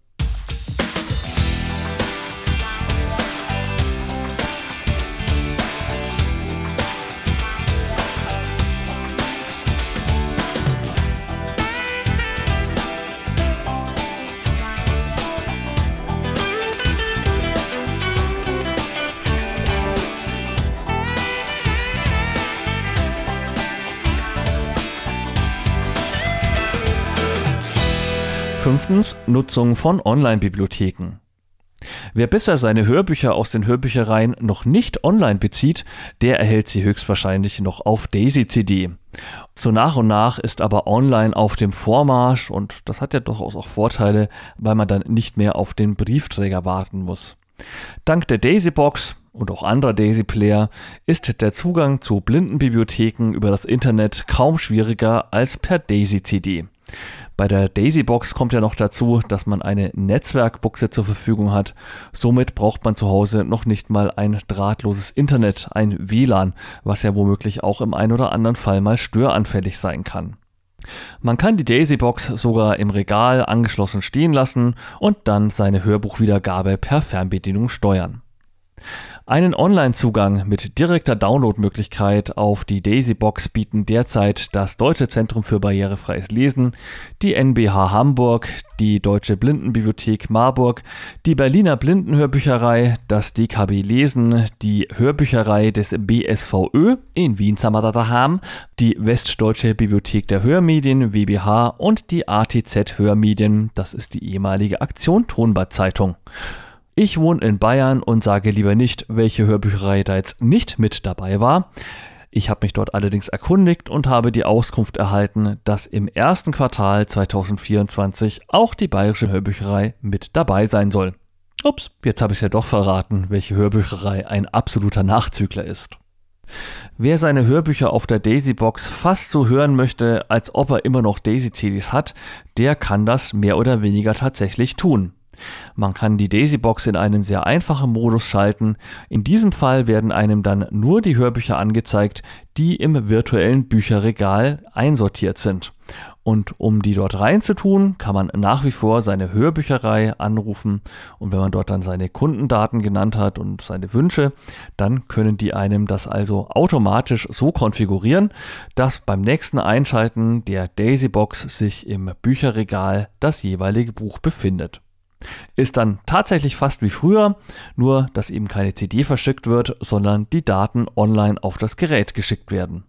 Fünftens Nutzung von Online-Bibliotheken. Wer bisher seine Hörbücher aus den Hörbüchereien noch nicht online bezieht, der erhält sie höchstwahrscheinlich noch auf Daisy CD. So nach und nach ist aber online auf dem Vormarsch und das hat ja durchaus auch Vorteile, weil man dann nicht mehr auf den Briefträger warten muss. Dank der Daisybox und auch anderer Daisy-Player ist der Zugang zu Blindenbibliotheken über das Internet kaum schwieriger als per Daisy-CD. Bei der Daisy-Box kommt ja noch dazu, dass man eine Netzwerkbuchse zur Verfügung hat. Somit braucht man zu Hause noch nicht mal ein drahtloses Internet, ein WLAN, was ja womöglich auch im ein oder anderen Fall mal störanfällig sein kann. Man kann die Daisy-Box sogar im Regal angeschlossen stehen lassen und dann seine Hörbuchwiedergabe per Fernbedienung steuern. Einen Online-Zugang mit direkter Downloadmöglichkeit auf die Daisy-Box bieten derzeit das Deutsche Zentrum für barrierefreies Lesen, die NBH Hamburg, die Deutsche Blindenbibliothek Marburg, die Berliner Blindenhörbücherei, das DKB Lesen, die Hörbücherei des BSVÖ in Wien Samadadaham, die Westdeutsche Bibliothek der Hörmedien WBH und die ATZ Hörmedien, das ist die ehemalige Aktion Tonbad Zeitung. Ich wohne in Bayern und sage lieber nicht, welche Hörbücherei da jetzt nicht mit dabei war. Ich habe mich dort allerdings erkundigt und habe die Auskunft erhalten, dass im ersten Quartal 2024 auch die Bayerische Hörbücherei mit dabei sein soll. Ups, jetzt habe ich ja doch verraten, welche Hörbücherei ein absoluter Nachzügler ist. Wer seine Hörbücher auf der Daisy-Box fast so hören möchte, als ob er immer noch Daisy-CDs hat, der kann das mehr oder weniger tatsächlich tun. Man kann die Daisy-Box in einen sehr einfachen Modus schalten. In diesem Fall werden einem dann nur die Hörbücher angezeigt, die im virtuellen Bücherregal einsortiert sind. Und um die dort reinzutun, kann man nach wie vor seine Hörbücherei anrufen. Und wenn man dort dann seine Kundendaten genannt hat und seine Wünsche, dann können die einem das also automatisch so konfigurieren, dass beim nächsten Einschalten der Daisy-Box sich im Bücherregal das jeweilige Buch befindet. Ist dann tatsächlich fast wie früher, nur dass eben keine CD verschickt wird, sondern die Daten online auf das Gerät geschickt werden.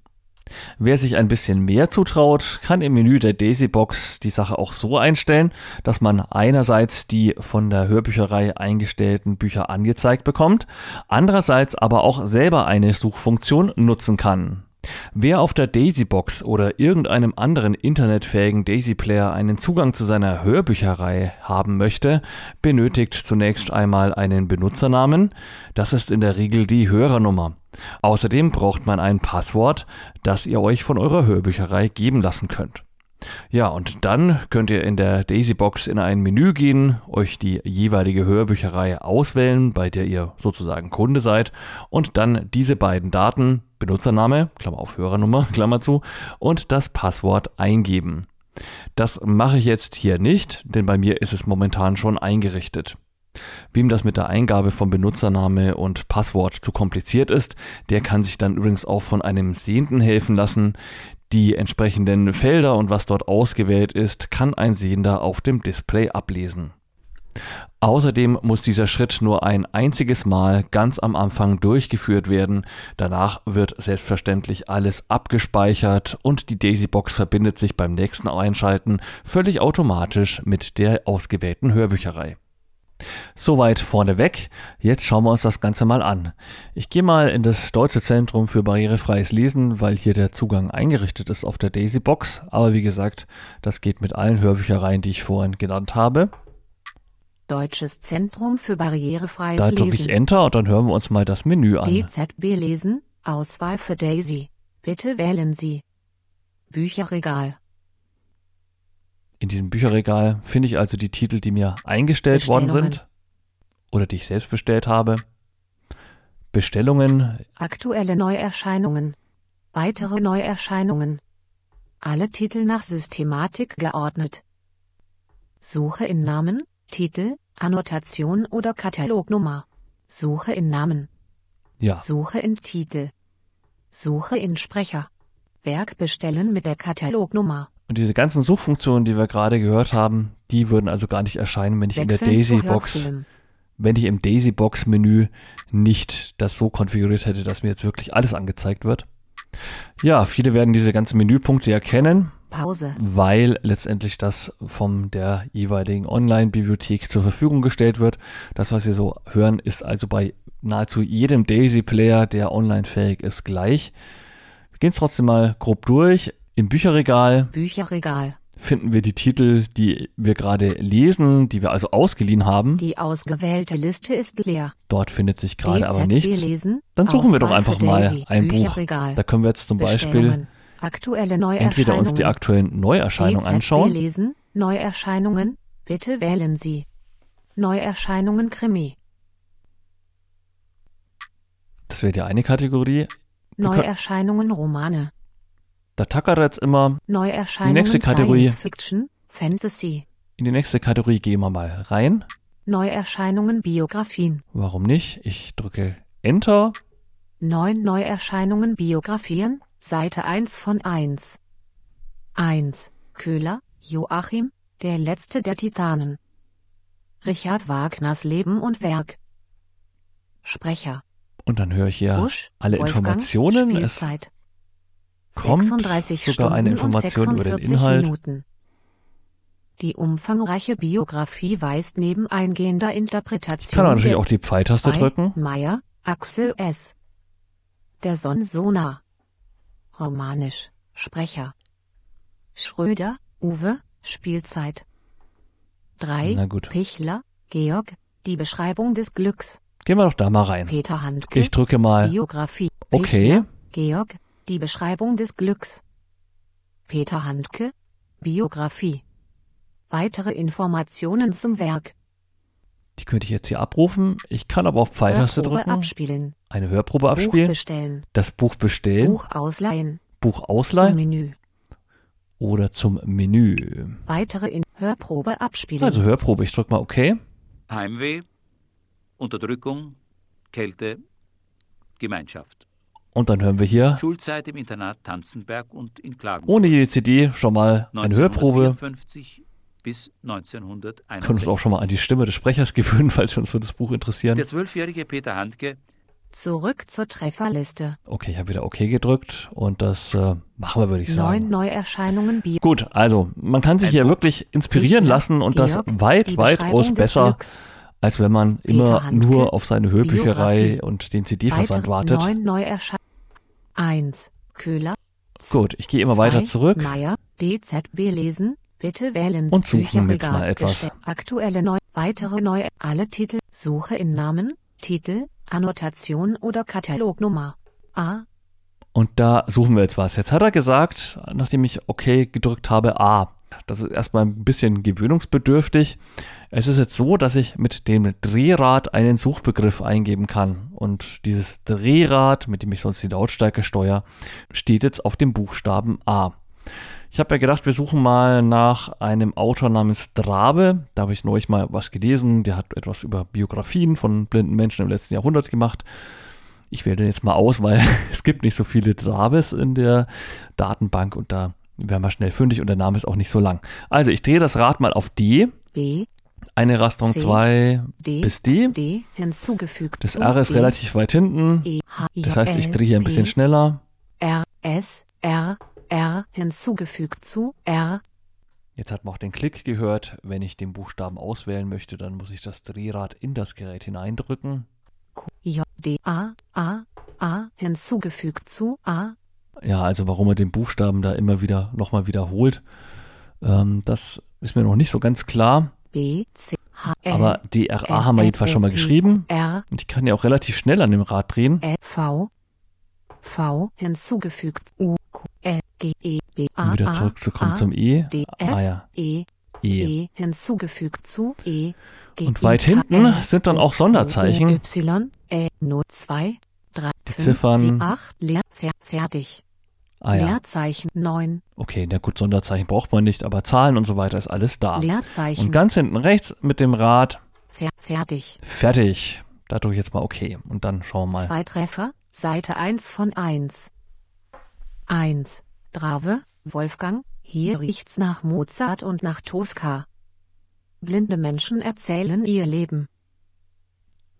Wer sich ein bisschen mehr zutraut, kann im Menü der Daisybox die Sache auch so einstellen, dass man einerseits die von der Hörbücherei eingestellten Bücher angezeigt bekommt, andererseits aber auch selber eine Suchfunktion nutzen kann. Wer auf der Daisy-Box oder irgendeinem anderen internetfähigen Daisy-Player einen Zugang zu seiner Hörbücherei haben möchte, benötigt zunächst einmal einen Benutzernamen. Das ist in der Regel die Hörernummer. Außerdem braucht man ein Passwort, das ihr euch von eurer Hörbücherei geben lassen könnt. Ja, und dann könnt ihr in der Daisy-Box in ein Menü gehen, euch die jeweilige Hörbücherei auswählen, bei der ihr sozusagen Kunde seid, und dann diese beiden Daten, Benutzername, Klammer auf Hörernummer, Klammer zu, und das Passwort eingeben. Das mache ich jetzt hier nicht, denn bei mir ist es momentan schon eingerichtet. Wem das mit der Eingabe von Benutzername und Passwort zu kompliziert ist, der kann sich dann übrigens auch von einem Sehenden helfen lassen. Die entsprechenden Felder und was dort ausgewählt ist, kann ein Sehender auf dem Display ablesen. Außerdem muss dieser Schritt nur ein einziges Mal ganz am Anfang durchgeführt werden. Danach wird selbstverständlich alles abgespeichert und die Daisybox verbindet sich beim nächsten Einschalten völlig automatisch mit der ausgewählten Hörbücherei. Soweit vorneweg. Jetzt schauen wir uns das Ganze mal an. Ich gehe mal in das Deutsche Zentrum für barrierefreies Lesen, weil hier der Zugang eingerichtet ist auf der Daisy-Box. Aber wie gesagt, das geht mit allen Hörbüchereien, die ich vorhin genannt habe. Deutsches Zentrum für barrierefreies Da Lesen. drücke ich Enter und dann hören wir uns mal das Menü an. DZB lesen, Auswahl für Daisy. Bitte wählen Sie. Bücherregal. In diesem Bücherregal finde ich also die Titel, die mir eingestellt worden sind oder die ich selbst bestellt habe. Bestellungen, Aktuelle Neuerscheinungen. Weitere Neuerscheinungen. Alle Titel nach Systematik geordnet. Suche in Namen, Titel, Annotation oder Katalognummer. Suche in Namen. ja, Suche in Titel. Suche in Sprecher. Werk bestellen mit der Katalognummer. Und diese ganzen Suchfunktionen, die wir gerade gehört haben, die würden also gar nicht erscheinen, wenn ich in der Wechseln Daisy-Box, wenn ich im Daisy-Box-Menü nicht das so konfiguriert hätte, dass mir jetzt wirklich alles angezeigt wird. Ja, viele werden diese ganzen Menüpunkte erkennen, Pause. weil letztendlich das von der jeweiligen Online-Bibliothek zur Verfügung gestellt wird. Das, was wir so hören, ist also bei nahezu jedem Daisy-Player, der online fähig ist, gleich. Wir gehen es trotzdem mal grob durch. Im Bücherregal Bücherregal. finden wir die Titel, die wir gerade lesen, die wir also ausgeliehen haben. Die ausgewählte Liste ist leer. Dort findet sich gerade aber nichts. Lesen. Dann suchen wir doch einfach mal ein Buch. Bücherregal. Da können wir jetzt zum Beispiel entweder uns die aktuellen Neuerscheinungen anschauen. lesen. Neuerscheinungen. Bitte wählen Sie. Neuerscheinungen Krimi. Das wäre die eine Kategorie. Neuerscheinungen Romane. Da tackert er jetzt immer. Neuerscheinungen nächste Kategorie. Science Fiction. Fantasy. In die nächste Kategorie gehen wir mal rein. Neuerscheinungen Biografien. Warum nicht? Ich drücke Enter. Neun Neuerscheinungen Biografien, Seite 1 von 1. 1. Köhler, Joachim, der letzte der Titanen. Richard Wagners Leben und Werk. Sprecher. Und dann höre ich hier Busch, alle Wolfgang, Informationen. Es Spielzeit. Kommt 36 sogar eine Stunden und Information über den 46 Inhalt. Minuten. Die umfangreiche Biografie weist neben eingehender Interpretation Ich kann natürlich auch die Pfeiltaste drücken. Meyer, Axel S. Der Sonsona. Romanisch. Sprecher. Schröder, Uwe, Spielzeit. 3. Na gut. Pichler, Georg, die Beschreibung des Glücks. Gehen wir doch da mal rein. Peter Handke, Ich drücke mal Biografie. Okay. Pichler, Georg, die Beschreibung des Glücks. Peter Handke, Biografie. Weitere Informationen zum Werk. Die könnte ich jetzt hier abrufen. Ich kann aber auch Pfeiltaste drücken. abspielen. Eine Hörprobe Buch abspielen. bestellen. Das Buch bestellen. Buch ausleihen. Buch Zum ausleihen. Menü. Oder zum Menü. Weitere in Hörprobe abspielen. Also Hörprobe. Ich drücke mal OK. Heimweh, Unterdrückung, Kälte, Gemeinschaft. Und dann hören wir hier Schulzeit im Internat Tanzenberg und in Klagenfurt. ohne die CD schon mal eine Hörprobe. 1954 bis 1961. Können uns auch schon mal an die Stimme des Sprechers gewöhnen, falls wir uns für das Buch interessieren. Der zwölfjährige Peter Handke Zurück zur Trefferliste. Okay, ich habe wieder OK gedrückt und das äh, machen wir, würde ich Neun sagen. Neuerscheinungen Bio. Gut, also man kann sich Ein hier Buch. wirklich inspirieren Pichler, lassen und das Georg, weit, die weitaus besser, Glücks. als wenn man Peter immer Handke, nur auf seine Hörbücherei Biografie. und den CD-Versand wartet. Neun Neuerscheinungen. 1. Köhler. Gut, ich gehe immer Zwei, weiter zurück. Meyer, DZB lesen. Bitte wählen Sie Und suchen jetzt mal etwas. Aktuelle neu, weitere neue, alle Titel, Suche in Namen, Titel, Annotation oder Katalognummer. A. Und da suchen wir jetzt was. Jetzt hat er gesagt, nachdem ich OK gedrückt habe, A. Das ist erstmal ein bisschen gewöhnungsbedürftig. Es ist jetzt so, dass ich mit dem Drehrad einen Suchbegriff eingeben kann. Und dieses Drehrad, mit dem ich sonst die Lautstärke steuere, steht jetzt auf dem Buchstaben A. Ich habe ja gedacht, wir suchen mal nach einem Autor namens Drabe. Da habe ich neulich mal was gelesen. Der hat etwas über Biografien von blinden Menschen im letzten Jahrhundert gemacht. Ich wähle den jetzt mal aus, weil es gibt nicht so viele Drabes in der Datenbank und da werden wir schnell fündig und der Name ist auch nicht so lang. Also ich drehe das Rad mal auf D, B. eine Rasterung C, 2 D. bis D. D. Hinzugefügt. Das R ist E, relativ weit hinten. E, H, I, Das heißt, ich drehe hier ein bisschen schneller. R, S, R, R, hinzugefügt zu R, Jetzt hat man auch den Klick gehört. Wenn ich den Buchstaben auswählen möchte, dann muss ich das Drehrad in das Gerät hineindrücken. Q, J, D, A, A, A, hinzugefügt zu A, Ja, also warum er den Buchstaben da immer wieder nochmal wiederholt, ähm, das ist mir noch nicht so ganz klar. B, C, H, L, Aber DRA L, haben wir L, jedenfalls schon mal geschrieben. R, Und ich kann ja auch relativ schnell an dem Rad drehen. L, V, V, hinzugefügt U, Q, L, G, E, B, A, Um wieder zurückzukommen A, zum E. D, F, Ah ja, E, E. E, hinzugefügt zu E, G, Und I, weit hinten L, sind dann auch Sonderzeichen. Y, E, Not 2, 3, Die 5, Ziffern. 7, 8, leer, fer, fertig. Ah ja, Leerzeichen 9, okay, na gut, Sonderzeichen braucht man nicht, aber Zahlen und so weiter ist alles da. Leerzeichen, Und ganz hinten rechts mit dem Rad fer, fertig. fertig. Da drücke ich jetzt mal OK. Und dann schauen wir mal. Zwei Treffer, Seite 1 von 1. 1. Drave, Wolfgang, hier riecht's nach Mozart und nach Tosca. Blinde Menschen erzählen ihr Leben.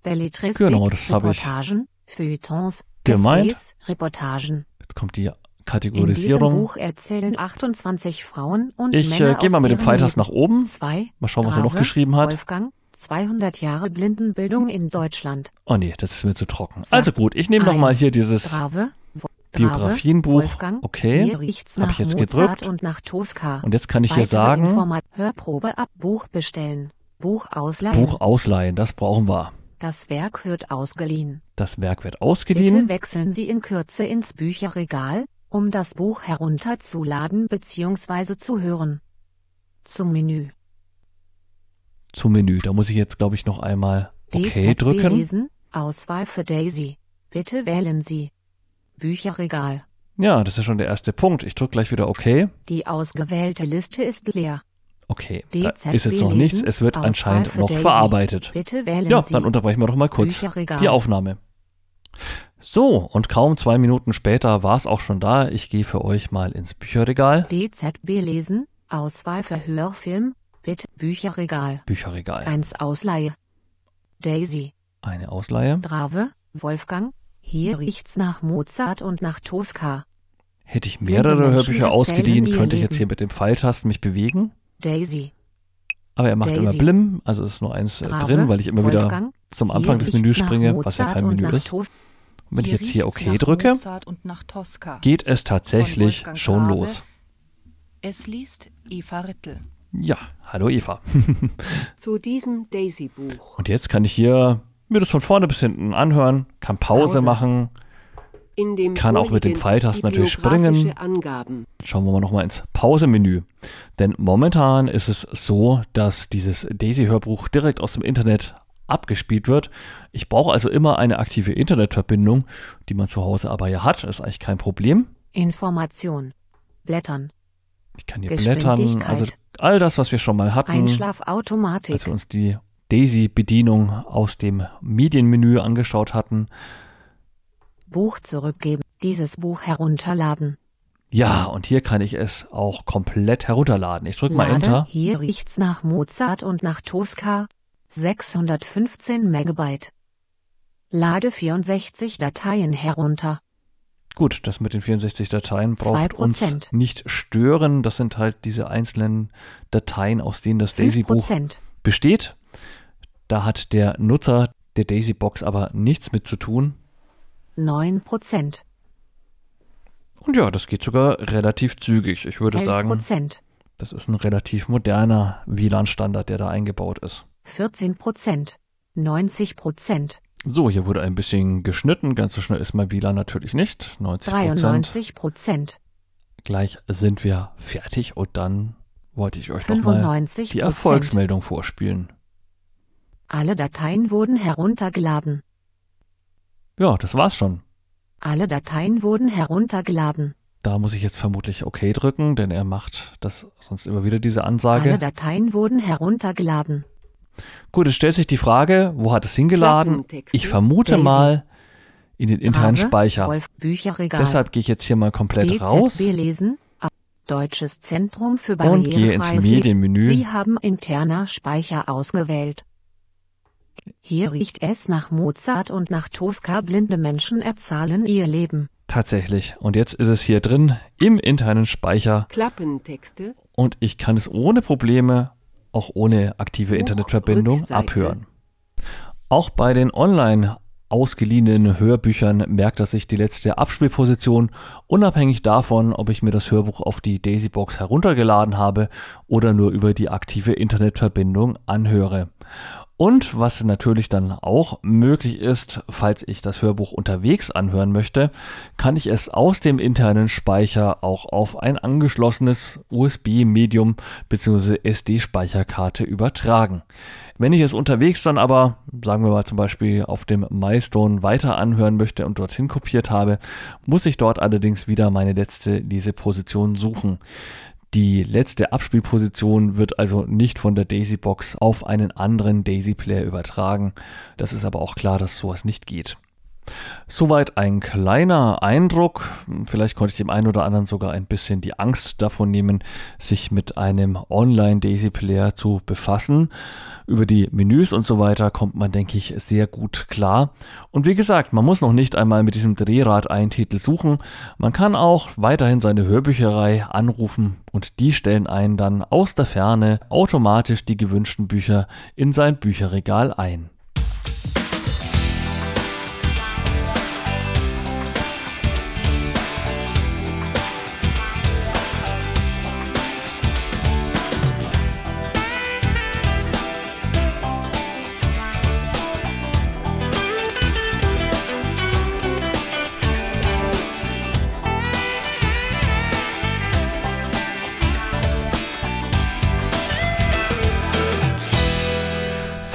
Belletristik, Genau, das hab ich Reportagen, Feuilletons, gemeint. Essays, Reportagen. Jetzt kommt die In diesem Kategorisierung. Buch erzählen 28 Frauen und Ich Männer äh, gehe mal mit dem Pfeiltasten nach oben. Zwei. Mal schauen, was er noch geschrieben hat. Wolfgang, 200 Jahre Blindenbildung in Deutschland. Oh nee, das ist mir zu trocken. Sag Also gut, ich nehme noch mal eins. hier dieses Drave, Wo- Biografienbuch. Wolfgang, Okay. Hier riecht's Hab nach ich jetzt Mozart gedrückt. und nach Tosca. Und jetzt kann ich hier Weitere sagen, Informa Hörprobe ab Buch bestellen. Buch ausleihen. Buch ausleihen, das brauchen wir. Das Werk wird ausgeliehen. Das Werk wird Bitte ausgeliehen. wechseln Sie in Kürze ins Bücherregal, um das Buch herunterzuladen bzw. zu hören. Zum Menü. Zum Menü. Da muss ich jetzt, glaube ich, noch einmal OK DZB drücken. lesen, Auswahl für Daisy. Bitte wählen Sie. Bücherregal. Ja, das ist schon der erste Punkt. Ich drücke gleich wieder OK. Die ausgewählte Liste ist leer. Okay, da DZB ist jetzt noch nichts. Es wird Auswahl anscheinend noch Daisy. verarbeitet. Ja, dann unterbrechen wir doch mal kurz die Aufnahme. So, und kaum zwei Minuten später war es auch schon da. Ich gehe für euch mal ins Bücherregal. DZB lesen, Auswahl für Hörfilm, bitte Bücherregal. Bücherregal. 1 Ausleihe. Daisy, Eine Ausleihe. Drave, Wolfgang, hier riecht's nach Mozart und nach Tosca. Hätte ich mehrere Hörbücher ausgeliehen, könnte ich jetzt hier mit dem Pfeiltasten mich bewegen. Daisy, Aber er macht immer Daisy. Blim, also ist nur eins äh, Drave, drin, weil ich immer wieder Wolfgang, zum Anfang des Menüs springe, was ja kein Menü ist. Tos- Und wenn ich jetzt hier OK drücke, geht es tatsächlich schon los. Es liest Eva Rittel. Ja, hallo Eva. Zu diesem Daisy-Buch. Und jetzt kann ich hier mir das von vorne bis hinten anhören, kann Pause, Pause. machen. In dem Kann auch mit dem Pfeiltasten natürlich springen. Angaben. Schauen wir mal nochmal ins Pause-Menü. Denn momentan ist es so, dass dieses Daisy-Hörbuch direkt aus dem Internet abgespielt wird. Ich brauche also immer eine aktive Internetverbindung, die man zu Hause aber ja hat. Ist eigentlich kein Problem. Information. Blättern. Ich kann hier blättern. Also all das, was wir schon mal hatten, Einschlafautomatik. als wir uns die Daisy-Bedienung aus dem Medienmenü angeschaut hatten. Buch zurückgeben. Dieses Buch herunterladen. Ja, und hier kann ich es auch komplett herunterladen. Ich drücke mal Enter. Hier riecht's nach Mozart und nach Tosca. 615 Megabyte. Lade 64 Dateien herunter. Gut, das mit den 64 Dateien braucht 2%. uns nicht stören. Das sind halt diese einzelnen Dateien, aus denen das Daisy-Buch 5%. besteht. Da hat der Nutzer der Daisy-Box aber nichts mit zu tun. 9%. Und ja, das geht sogar relativ zügig. Ich würde sagen, 11%. das ist ein relativ moderner WLAN-Standard, der da eingebaut ist. 14%. 90%. So, hier wurde ein bisschen geschnitten. Ganz so schnell ist mein WLAN natürlich nicht. 90 93%. Gleich sind wir fertig und dann wollte ich euch noch mal 95%. die Erfolgsmeldung vorspielen. Alle Dateien wurden heruntergeladen. Ja, das war's schon. Alle Dateien wurden heruntergeladen. Da muss ich jetzt vermutlich OK drücken, denn er macht das sonst immer wieder diese Ansage. Alle Dateien wurden heruntergeladen. Gut, es stellt sich die Frage, wo hat es hingeladen? Ich vermute Daisy. mal in den internen Brave, Speicher. Wolf. Deshalb gehe ich jetzt hier mal komplett raus. lesen. Deutsches Zentrum für Und gehe ins. Medienmenü. Sie haben interner Speicher ausgewählt. Hier riecht es nach Mozart und nach Tosca. Blinde Menschen erzahlen ihr Leben. Tatsächlich. Und jetzt ist es hier drin im internen Speicher Klappentexte. und ich kann es ohne Probleme, auch ohne aktive Internetverbindung, Rückseite. abhören. Auch bei den online ausgeliehenen Hörbüchern merkt er sich die letzte Abspielposition, unabhängig davon, ob ich mir das Hörbuch auf die Daisybox heruntergeladen habe oder nur über die aktive Internetverbindung anhöre. Und was natürlich dann auch möglich ist, falls ich das Hörbuch unterwegs anhören möchte, kann ich es aus dem internen Speicher auch auf ein angeschlossenes USB-Medium bzw. SD-Speicherkarte übertragen. Wenn ich es unterwegs dann aber, sagen wir mal zum Beispiel auf dem Milestone weiter anhören möchte und dorthin kopiert habe, muss ich dort allerdings wieder meine letzte Leseposition suchen. Die letzte Abspielposition wird also nicht von der Daisy-Box auf einen anderen Daisy-Player übertragen. Das ist aber auch klar, dass sowas nicht geht. Soweit ein kleiner Eindruck. Vielleicht konnte ich dem einen oder anderen sogar ein bisschen die Angst davon nehmen, sich mit einem Online-Daisy-Player zu befassen. Über die Menüs und so weiter kommt man, denke ich, sehr gut klar. Und wie gesagt, man muss noch nicht einmal mit diesem Drehrad einen Titel suchen. Man kann auch weiterhin seine Hörbücherei anrufen und die stellen einen dann aus der Ferne automatisch die gewünschten Bücher in sein Bücherregal ein.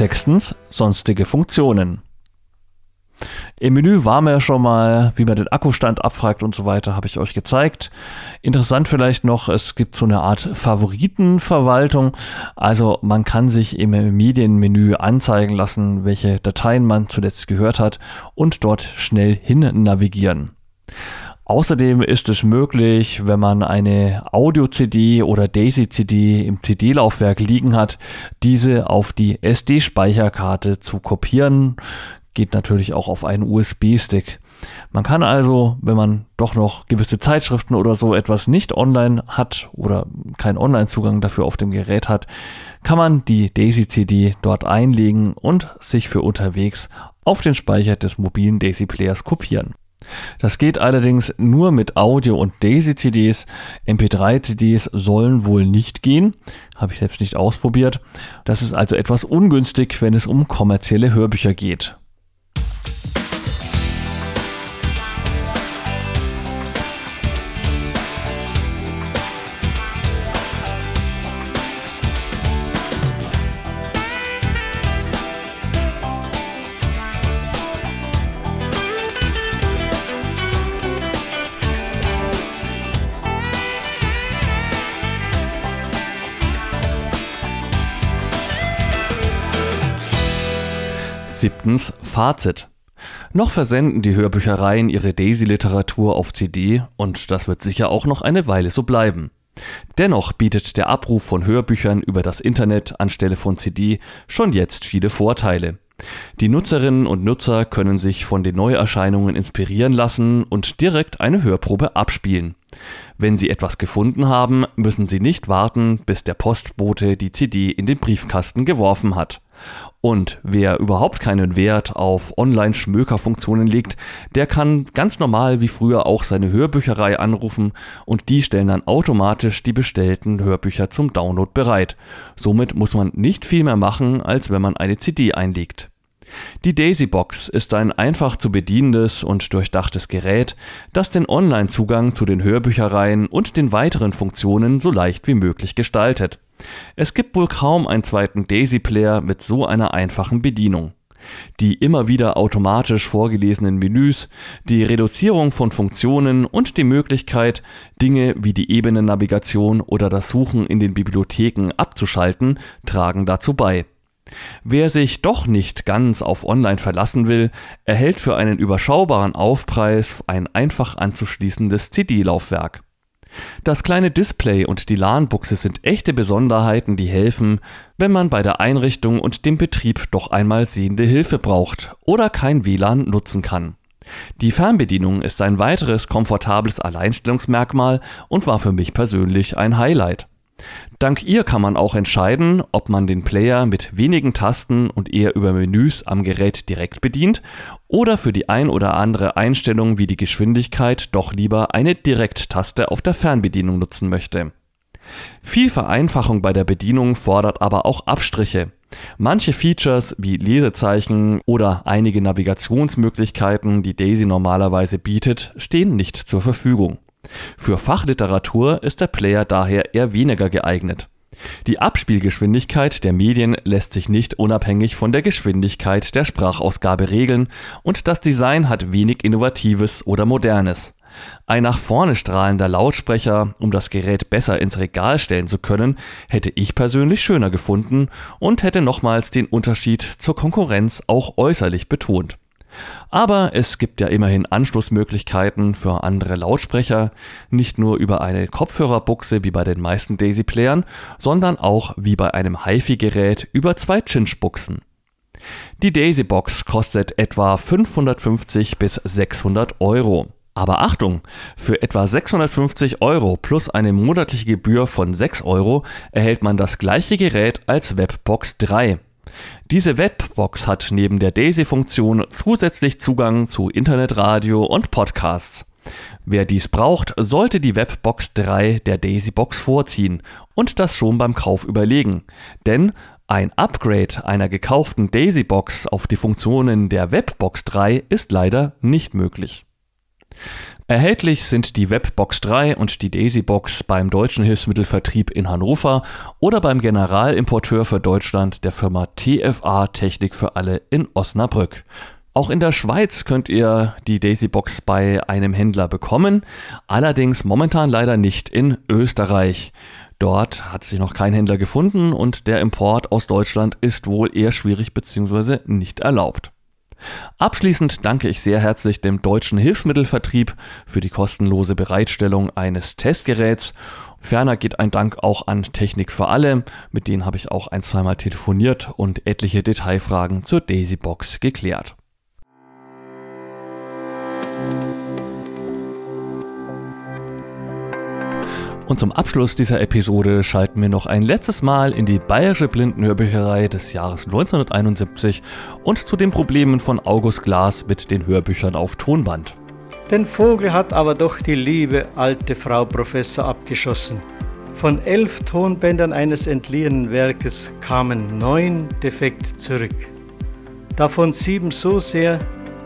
Sechstens sonstige Funktionen. Im Menü waren wir ja schon mal, wie man den Akkustand abfragt und so weiter, habe ich euch gezeigt. Interessant vielleicht noch, es gibt so eine Art Favoritenverwaltung. Also man kann sich im Medienmenü anzeigen lassen, welche Dateien man zuletzt gehört hat und dort schnell hin navigieren. Außerdem ist es möglich, wenn man eine Audio-CD oder Daisy-CD im CD-Laufwerk liegen hat, diese auf die SD-Speicherkarte zu kopieren geht natürlich auch auf einen USB-Stick. Man kann also, wenn man doch noch gewisse Zeitschriften oder so etwas nicht online hat oder keinen Online-Zugang dafür auf dem Gerät hat, kann man die Daisy-CD dort einlegen und sich für unterwegs auf den Speicher des mobilen Daisy-Players kopieren. Das geht allerdings nur mit Audio- und Daisy-CDs. MP3-CDs sollen wohl nicht gehen. Habe ich selbst nicht ausprobiert. Das ist also etwas ungünstig, wenn es um kommerzielle Hörbücher geht. Siebtens Fazit. Noch versenden die Hörbüchereien ihre Daisy-Literatur auf CD und das wird sicher auch noch eine Weile so bleiben. Dennoch bietet der Abruf von Hörbüchern über das Internet anstelle von CD schon jetzt viele Vorteile. Die Nutzerinnen und Nutzer können sich von den Neuerscheinungen inspirieren lassen und direkt eine Hörprobe abspielen. Wenn sie etwas gefunden haben, müssen sie nicht warten, bis der Postbote die CD in den Briefkasten geworfen hat. Und wer überhaupt keinen Wert auf Online-Schmökerfunktionen legt, der kann ganz normal wie früher auch seine Hörbücherei anrufen und die stellen dann automatisch die bestellten Hörbücher zum Download bereit. Somit muss man nicht viel mehr machen, als wenn man eine CD einlegt. Die Daisy Box ist ein einfach zu bedienendes und durchdachtes Gerät, das den Online-Zugang zu den Hörbüchereien und den weiteren Funktionen so leicht wie möglich gestaltet. Es gibt wohl kaum einen zweiten Daisy-Player mit so einer einfachen Bedienung. Die immer wieder automatisch vorgelesenen Menüs, die Reduzierung von Funktionen und die Möglichkeit, Dinge wie die Ebenennavigation oder das Suchen in den Bibliotheken abzuschalten, tragen dazu bei. Wer sich doch nicht ganz auf Online verlassen will, erhält für einen überschaubaren Aufpreis ein einfach anzuschließendes CD-Laufwerk. Das kleine Display und die LAN-Buchse sind echte Besonderheiten, die helfen, wenn man bei der Einrichtung und dem Betrieb doch einmal sehende Hilfe braucht oder kein WLAN nutzen kann. Die Fernbedienung ist ein weiteres komfortables Alleinstellungsmerkmal und war für mich persönlich ein Highlight. Dank ihr kann man auch entscheiden, ob man den Player mit wenigen Tasten und eher über Menüs am Gerät direkt bedient oder für die ein oder andere Einstellung wie die Geschwindigkeit doch lieber eine Direkttaste auf der Fernbedienung nutzen möchte. Viel Vereinfachung bei der Bedienung fordert aber auch Abstriche. Manche Features wie Lesezeichen oder einige Navigationsmöglichkeiten, die Daisy normalerweise bietet, stehen nicht zur Verfügung. Für Fachliteratur ist der Player daher eher weniger geeignet. Die Abspielgeschwindigkeit der Medien lässt sich nicht unabhängig von der Geschwindigkeit der Sprachausgabe regeln und das Design hat wenig Innovatives oder Modernes. Ein nach vorne strahlender Lautsprecher, um das Gerät besser ins Regal stellen zu können, hätte ich persönlich schöner gefunden und hätte nochmals den Unterschied zur Konkurrenz auch äußerlich betont. Aber es gibt ja immerhin Anschlussmöglichkeiten für andere Lautsprecher, nicht nur über eine Kopfhörerbuchse wie bei den meisten Daisy-Playern, sondern auch wie bei einem HiFi-Gerät über zwei Cinch-Buchsen. Die Daisy-Box kostet etwa 550 bis 600 Euro. Aber Achtung, für etwa 650 Euro plus eine monatliche Gebühr von 6 Euro erhält man das gleiche Gerät als Webbox 3. Diese Webbox hat neben der Daisy-Funktion zusätzlich Zugang zu Internetradio und Podcasts. Wer dies braucht, sollte die Webbox 3 der Daisy-Box vorziehen und das schon beim Kauf überlegen. Denn ein Upgrade einer gekauften Daisy-Box auf die Funktionen der Webbox 3 ist leider nicht möglich. Erhältlich sind die Webbox 3 und die Daisybox beim Deutschen Hilfsmittelvertrieb in Hannover oder beim Generalimporteur für Deutschland der Firma TFA Technik für alle in Osnabrück. Auch in der Schweiz könnt ihr die Daisybox bei einem Händler bekommen, allerdings momentan leider nicht in Österreich. Dort hat sich noch kein Händler gefunden und der Import aus Deutschland ist wohl eher schwierig bzw. nicht erlaubt. Abschließend danke ich sehr herzlich dem Deutschen Hilfsmittelvertrieb für die kostenlose Bereitstellung eines Testgeräts. Ferner geht ein Dank auch an Technik für alle, mit denen habe ich auch ein, zweimal telefoniert und etliche Detailfragen zur Daisybox geklärt. Und zum Abschluss dieser Episode schalten wir noch ein letztes Mal in die Bayerische Blindenhörbücherei des Jahres 1971 und zu den Problemen von August Glas mit den Hörbüchern auf Tonband. Den Vogel hat aber doch die liebe alte Frau Professor abgeschossen. Von elf Tonbändern eines entliehenen Werkes kamen neun defekt zurück. Davon sieben so sehr,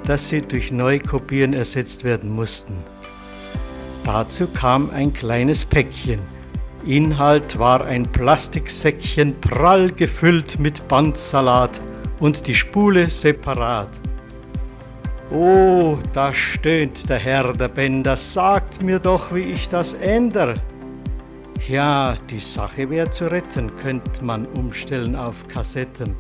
dass sie durch Neukopieren ersetzt werden mussten. Dazu kam ein kleines Päckchen. Inhalt war ein Plastiksäckchen prall gefüllt mit Bandsalat und die Spule separat. Oh, da stöhnt der Herr der Bänder, sagt mir doch, wie ich das ändere. Ja, die Sache wäre zu retten, könnte man umstellen auf Kassetten.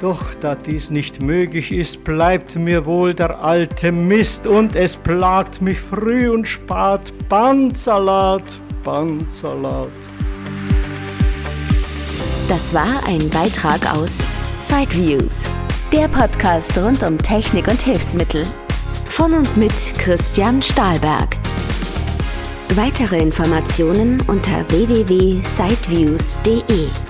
Doch da dies nicht möglich ist, bleibt mir wohl der alte Mist und es plagt mich früh und spät Bandsalat, Bandsalat. Das war ein Beitrag aus Sideviews, der Podcast rund um Technik und Hilfsmittel. Von und mit Christian Stahlberg. Weitere Informationen unter www.sideviews.de.